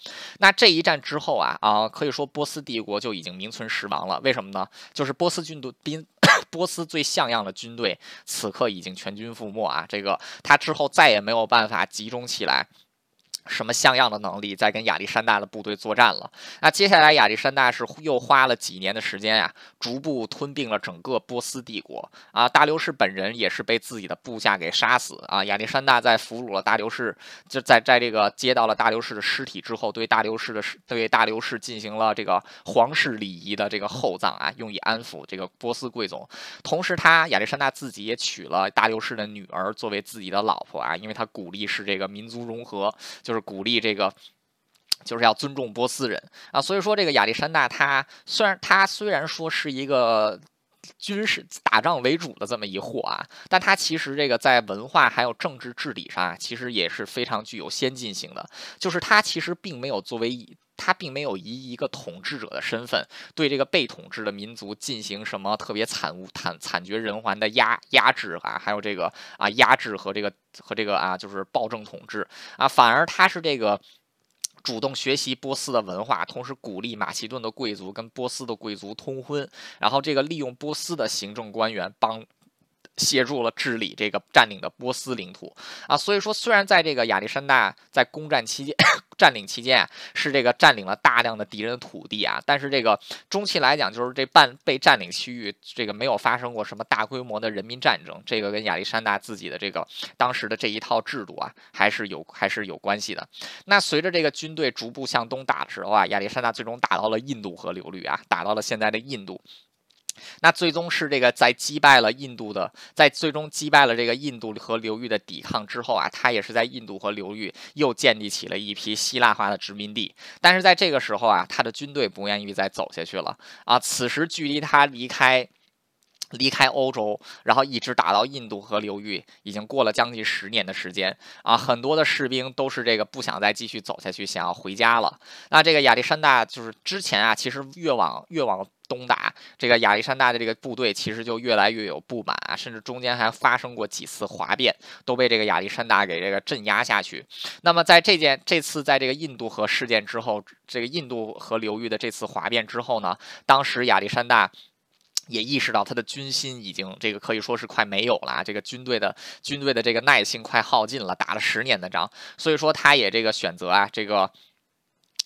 那这一战之后啊啊，可以说波斯帝国就已经名存实亡了。为什么呢？就是波斯军队兵，波斯最像样的军队，此刻已经全军覆没啊！这个他之后再也没有办法集中起来。什么像样的能力在跟亚历山大的部队作战了？那接下来亚历山大是又花了几年的时间呀，逐步吞并了整个波斯帝国啊。大流士本人也是被自己的部下给杀死啊。亚历山大在俘虏了大流士，就在在这个接到了大流士的尸体之后，对大流士的对大流士进行了这个皇室礼仪的这个厚葬啊，用以安抚这个波斯贵族。同时，他亚历山大自己也娶了大流士的女儿作为自己的老婆啊，因为他鼓励是这个民族融合就。就是鼓励这个，就是要尊重波斯人啊，所以说这个亚历山大他虽然他虽然说是一个军事打仗为主的这么一货啊，但他其实这个在文化还有政治治理上啊，其实也是非常具有先进性的。就是他其实并没有作为他并没有以一个统治者的身份对这个被统治的民族进行什么特别惨无惨惨绝人寰的压压制啊，还有这个啊压制和这个和这个啊就是暴政统治啊，反而他是这个。主动学习波斯的文化，同时鼓励马其顿的贵族跟波斯的贵族通婚，然后这个利用波斯的行政官员帮。协助了治理这个占领的波斯领土啊，所以说虽然在这个亚历山大在攻占期间、占领期间啊，是这个占领了大量的敌人的土地啊，但是这个中期来讲，就是这半被占领区域，这个没有发生过什么大规模的人民战争，这个跟亚历山大自己的这个当时的这一套制度啊，还是有还是有关系的。那随着这个军队逐步向东打的时候啊，亚历山大最终打到了印度河流域啊，打到了现在的印度。那最终是这个在击败了印度的，在最终击败了这个印度和流域的抵抗之后啊，他也是在印度和流域又建立起了一批希腊化的殖民地。但是在这个时候啊，他的军队不愿意再走下去了啊。此时距离他离开。离开欧洲，然后一直打到印度河流域，已经过了将近十年的时间啊！很多的士兵都是这个不想再继续走下去，想要回家了。那这个亚历山大就是之前啊，其实越往越往东打，这个亚历山大的这个部队其实就越来越有不满啊，甚至中间还发生过几次哗变，都被这个亚历山大给这个镇压下去。那么在这件这次在这个印度河事件之后，这个印度河流域的这次哗变之后呢，当时亚历山大。也意识到他的军心已经这个可以说是快没有了，这个军队的军队的这个耐性快耗尽了，打了十年的仗，所以说他也这个选择啊，这个。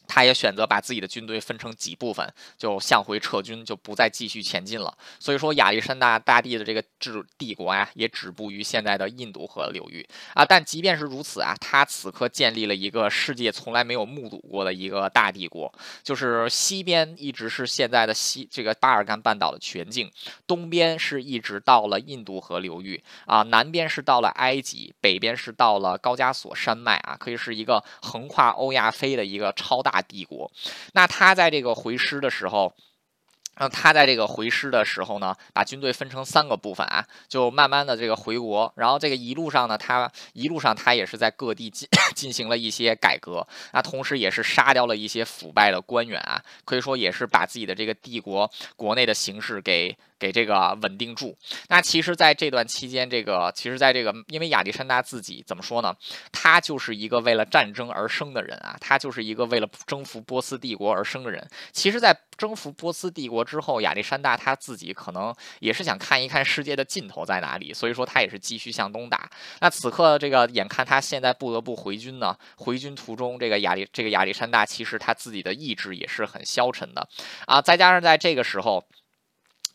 他也选择把自己的军队分成几部分，就向回撤军，就不再继续前进了。所以说，亚历山大大帝的这个治帝国呀，也止步于现在的印度河流域啊。但即便是如此啊，他此刻建立了一个世界从来没有目睹过的一个大帝国，就是西边一直是现在的西这个巴尔干半岛的全境，东边是一直到了印度河流域啊，南边是到了埃及，北边是到了高加索山脉啊，可以是一个横跨欧亚非的一个超大。大帝国，那他在这个回师的时候。那他在这个回师的时候呢，把军队分成三个部分啊，就慢慢的这个回国，然后这个一路上呢，他一路上他也是在各地进 进行了一些改革，那同时也是杀掉了一些腐败的官员啊，可以说也是把自己的这个帝国国内的形势给给这个稳定住。那其实，在这段期间，这个其实在这个，因为亚历山大自己怎么说呢？他就是一个为了战争而生的人啊，他就是一个为了征服波斯帝国而生的人。其实，在征服波斯帝国。之后，亚历山大他自己可能也是想看一看世界的尽头在哪里，所以说他也是继续向东打。那此刻这个眼看他现在不得不回军呢，回军途中，这个亚历这个亚历山大其实他自己的意志也是很消沉的啊，再加上在这个时候。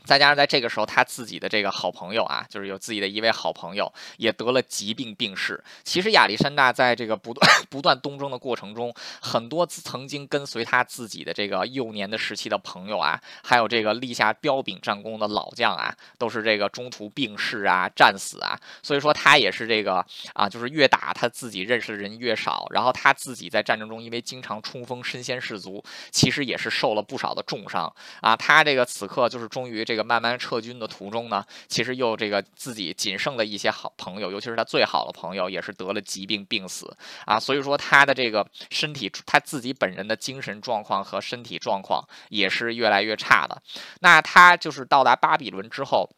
再加上在这个时候，他自己的这个好朋友啊，就是有自己的一位好朋友也得了疾病病逝。其实亚历山大在这个不断 不断东征的过程中，很多曾经跟随他自己的这个幼年的时期的朋友啊，还有这个立下彪炳战功的老将啊，都是这个中途病逝啊、战死啊。所以说他也是这个啊，就是越打他自己认识的人越少，然后他自己在战争中因为经常冲锋身先士卒，其实也是受了不少的重伤啊。他这个此刻就是终于。这个慢慢撤军的途中呢，其实又这个自己仅剩的一些好朋友，尤其是他最好的朋友，也是得了疾病病死啊。所以说他的这个身体，他自己本人的精神状况和身体状况也是越来越差的。那他就是到达巴比伦之后。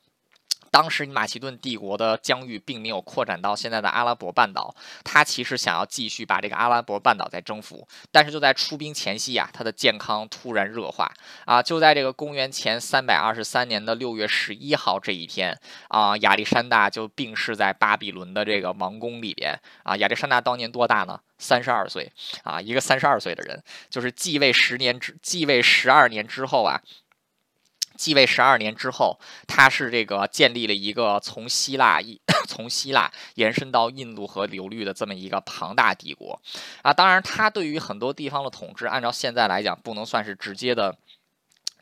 当时马其顿帝国的疆域并没有扩展到现在的阿拉伯半岛，他其实想要继续把这个阿拉伯半岛再征服，但是就在出兵前夕啊，他的健康突然恶化啊，就在这个公元前三百二十三年的六月十一号这一天啊，亚历山大就病逝在巴比伦的这个王宫里边啊。亚历山大当年多大呢？三十二岁啊，一个三十二岁的人，就是继位十年之继位十二年之后啊。继位十二年之后，他是这个建立了一个从希腊一 从希腊延伸到印度河流域的这么一个庞大帝国啊。当然，他对于很多地方的统治，按照现在来讲，不能算是直接的。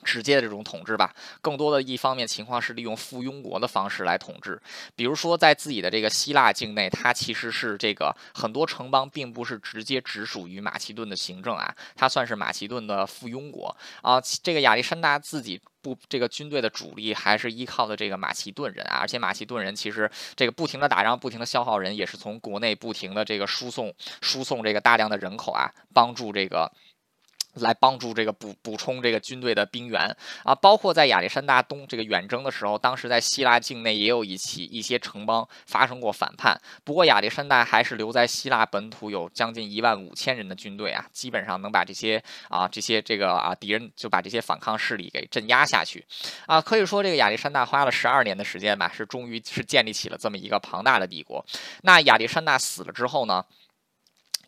直接的这种统治吧，更多的一方面情况是利用附庸国的方式来统治。比如说，在自己的这个希腊境内，它其实是这个很多城邦并不是直接直属于马其顿的行政啊，它算是马其顿的附庸国啊。这个亚历山大自己不这个军队的主力还是依靠的这个马其顿人啊，而且马其顿人其实这个不停的打仗，不停的消耗人，也是从国内不停的这个输送输送这个大量的人口啊，帮助这个。来帮助这个补补充这个军队的兵源啊，包括在亚历山大东这个远征的时候，当时在希腊境内也有一起一些城邦发生过反叛，不过亚历山大还是留在希腊本土有将近一万五千人的军队啊，基本上能把这些啊这些这个啊敌人就把这些反抗势力给镇压下去啊，可以说这个亚历山大花了十二年的时间吧，是终于是建立起了这么一个庞大的帝国。那亚历山大死了之后呢？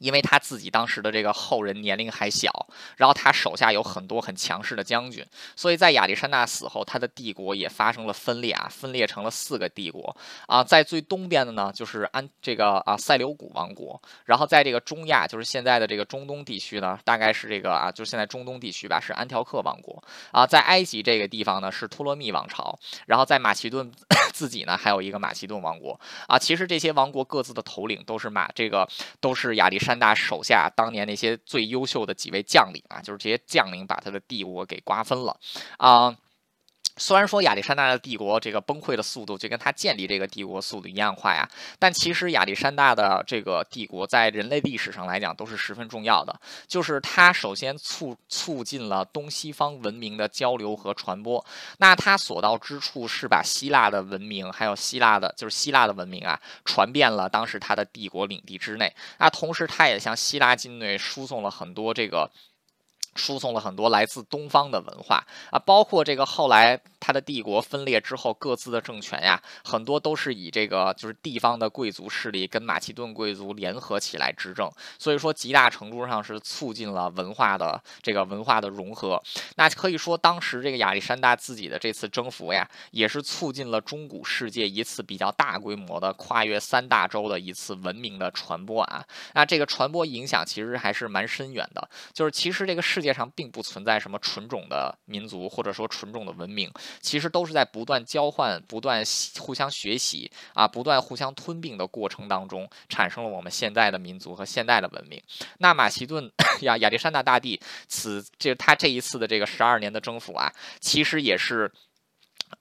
因为他自己当时的这个后人年龄还小，然后他手下有很多很强势的将军，所以在亚历山大死后，他的帝国也发生了分裂啊，分裂成了四个帝国啊。在最东边的呢，就是安这个啊塞琉古王国，然后在这个中亚，就是现在的这个中东地区呢，大概是这个啊，就现在中东地区吧，是安条克王国啊。在埃及这个地方呢，是托勒密王朝，然后在马其顿 自己呢，还有一个马其顿王国啊。其实这些王国各自的头领都是马这个都是亚历山。大手下当年那些最优秀的几位将领啊，就是这些将领把他的帝国给瓜分了啊。虽然说亚历山大的帝国这个崩溃的速度就跟他建立这个帝国速度一样快啊，但其实亚历山大的这个帝国在人类历史上来讲都是十分重要的。就是他首先促促进了东西方文明的交流和传播，那他所到之处是把希腊的文明还有希腊的就是希腊的文明啊传遍了当时他的帝国领地之内。那同时他也向希腊境内输送了很多这个。输送了很多来自东方的文化啊，包括这个后来他的帝国分裂之后，各自的政权呀，很多都是以这个就是地方的贵族势力跟马其顿贵族联合起来执政，所以说极大程度上是促进了文化的这个文化的融合。那可以说，当时这个亚历山大自己的这次征服呀，也是促进了中古世界一次比较大规模的跨越三大洲的一次文明的传播啊。那这个传播影响其实还是蛮深远的，就是其实这个世。世界上并不存在什么纯种的民族，或者说纯种的文明，其实都是在不断交换、不断互相学习啊、不断互相吞并的过程当中，产生了我们现在的民族和现代的文明。那马其顿 亚亚历山大大帝此这他这一次的这个十二年的征服啊，其实也是。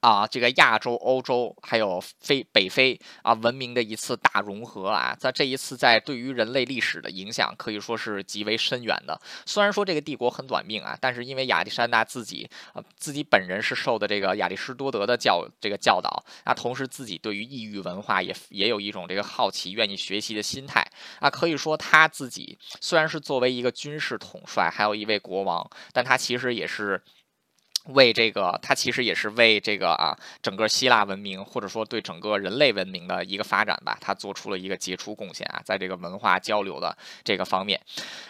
啊，这个亚洲、欧洲还有非北非啊，文明的一次大融合啊，在这一次在对于人类历史的影响可以说是极为深远的。虽然说这个帝国很短命啊，但是因为亚历山大自己啊，自己本人是受的这个亚里士多德的教这个教导，那同时自己对于异域文化也也有一种这个好奇、愿意学习的心态啊，可以说他自己虽然是作为一个军事统帅，还有一位国王，但他其实也是。为这个，他其实也是为这个啊，整个希腊文明或者说对整个人类文明的一个发展吧，他做出了一个杰出贡献啊，在这个文化交流的这个方面，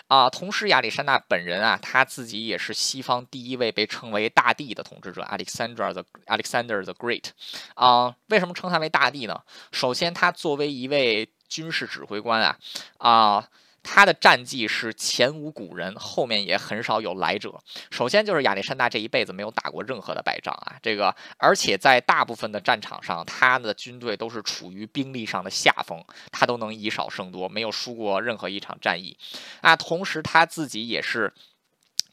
啊，同时亚历山大本人啊，他自己也是西方第一位被称为大帝的统治者，Alexander the Alexander the Great，啊，为什么称他为大帝呢？首先，他作为一位军事指挥官啊，啊。他的战绩是前无古人，后面也很少有来者。首先就是亚历山大这一辈子没有打过任何的败仗啊，这个而且在大部分的战场上，他的军队都是处于兵力上的下风，他都能以少胜多，没有输过任何一场战役。啊，同时他自己也是。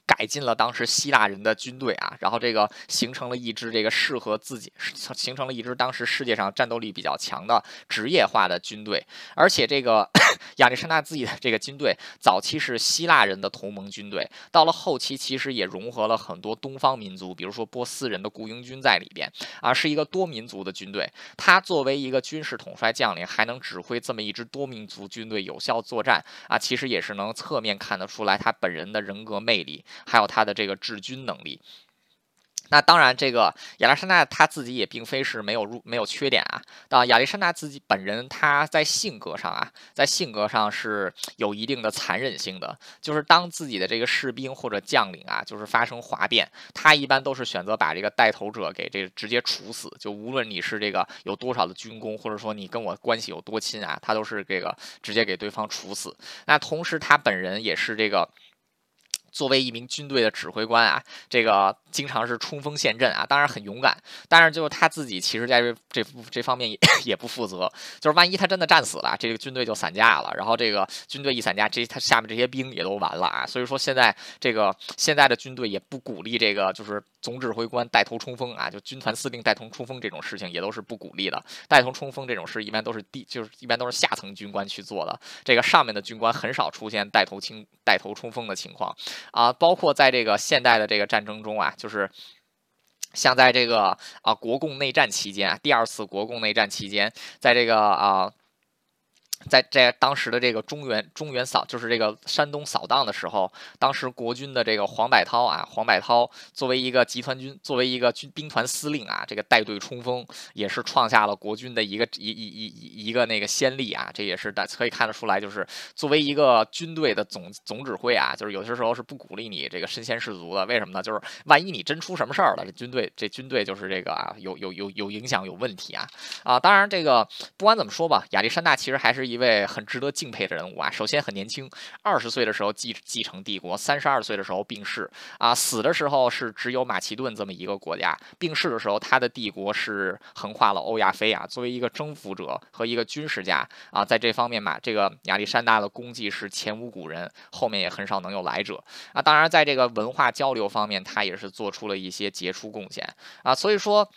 改进了当时希腊人的军队啊，然后这个形成了一支这个适合自己，形成了一支当时世界上战斗力比较强的职业化的军队。而且这个 亚历山大自己的这个军队，早期是希腊人的同盟军队，到了后期其实也融合了很多东方民族，比如说波斯人的雇佣军在里边啊，是一个多民族的军队。他作为一个军事统帅将领，还能指挥这么一支多民族军队有效作战啊，其实也是能侧面看得出来他本人的人格魅力。还有他的这个治军能力。那当然，这个亚历山大他自己也并非是没有入没有缺点啊。啊，亚历山大自己本人他在性格上啊，在性格上是有一定的残忍性的。就是当自己的这个士兵或者将领啊，就是发生哗变，他一般都是选择把这个带头者给这个直接处死。就无论你是这个有多少的军功，或者说你跟我关系有多亲啊，他都是这个直接给对方处死。那同时他本人也是这个。作为一名军队的指挥官啊，这个经常是冲锋陷阵啊，当然很勇敢。但是就是他自己，其实在这这这方面也 也不负责。就是万一他真的战死了，这个军队就散架了。然后这个军队一散架，这他下面这些兵也都完了啊。所以说现在这个现在的军队也不鼓励这个，就是总指挥官带头冲锋啊，就军团司令带头冲锋这种事情也都是不鼓励的。带头冲锋这种事一般都是地，就是一般都是下层军官去做的。这个上面的军官很少出现带头清带头冲锋的情况。啊，包括在这个现代的这个战争中啊，就是像在这个啊国共内战期间啊，第二次国共内战期间，在这个啊。在在当时的这个中原中原扫，就是这个山东扫荡的时候，当时国军的这个黄百韬啊，黄百韬作为一个集团军，作为一个军兵团司令啊，这个带队冲锋，也是创下了国军的一个一一一一一个那个先例啊。这也是大可以看得出来，就是作为一个军队的总总指挥啊，就是有些时候是不鼓励你这个身先士卒的。为什么呢？就是万一你真出什么事儿了，这军队这军队就是这个啊，有有有有影响有问题啊啊！当然，这个不管怎么说吧，亚历山大其实还是。一位很值得敬佩的人物啊！首先很年轻，二十岁的时候继继承帝国，三十二岁的时候病逝啊。死的时候是只有马其顿这么一个国家，病逝的时候他的帝国是横跨了欧亚非啊。作为一个征服者和一个军事家啊，在这方面嘛，这个亚历山大的功绩是前无古人，后面也很少能有来者啊。当然，在这个文化交流方面，他也是做出了一些杰出贡献啊。所以说。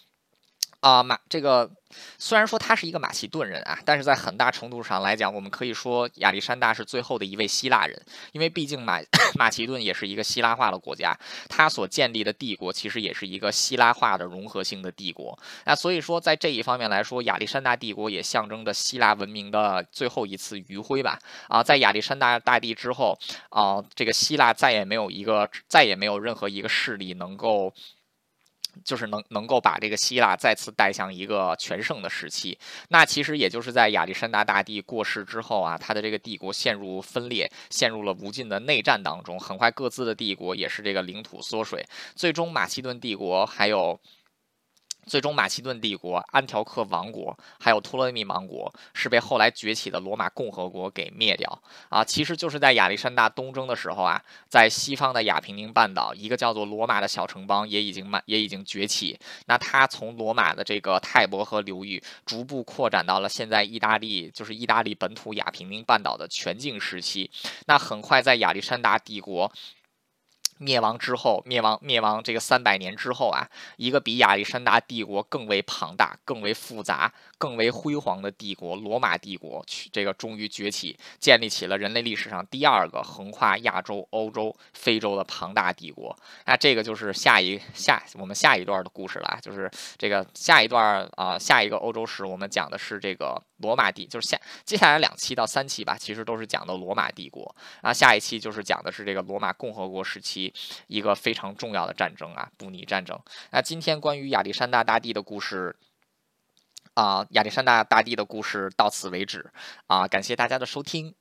啊，马这个虽然说他是一个马其顿人啊，但是在很大程度上来讲，我们可以说亚历山大是最后的一位希腊人，因为毕竟马 马其顿也是一个希腊化的国家，他所建立的帝国其实也是一个希腊化的融合性的帝国。那所以说，在这一方面来说，亚历山大帝国也象征着希腊文明的最后一次余晖吧。啊，在亚历山大大帝之后，啊，这个希腊再也没有一个，再也没有任何一个势力能够。就是能能够把这个希腊再次带向一个全盛的时期，那其实也就是在亚历山大大帝过世之后啊，他的这个帝国陷入分裂，陷入了无尽的内战当中，很快各自的帝国也是这个领土缩水，最终马其顿帝国还有。最终，马其顿帝国、安条克王国还有托勒密王国是被后来崛起的罗马共和国给灭掉啊！其实就是在亚历山大东征的时候啊，在西方的亚平宁半岛，一个叫做罗马的小城邦也已经满也已经崛起。那它从罗马的这个泰伯河流域逐步扩展到了现在意大利，就是意大利本土亚平宁半岛的全境时期。那很快，在亚历山大帝国。灭亡之后，灭亡灭亡这个三百年之后啊，一个比亚历山大帝国更为庞大、更为复杂、更为辉煌的帝国——罗马帝国，去这个终于崛起，建立起了人类历史上第二个横跨亚洲、欧洲、非洲的庞大帝国。那这个就是下一下我们下一段的故事了，就是这个下一段啊，下一个欧洲史，我们讲的是这个罗马帝，就是下接下来两期到三期吧，其实都是讲的罗马帝国啊，下一期就是讲的是这个罗马共和国时期。一个非常重要的战争啊，布尼战争。那今天关于亚历山大大帝的故事啊，亚历山大大帝的故事到此为止啊，感谢大家的收听。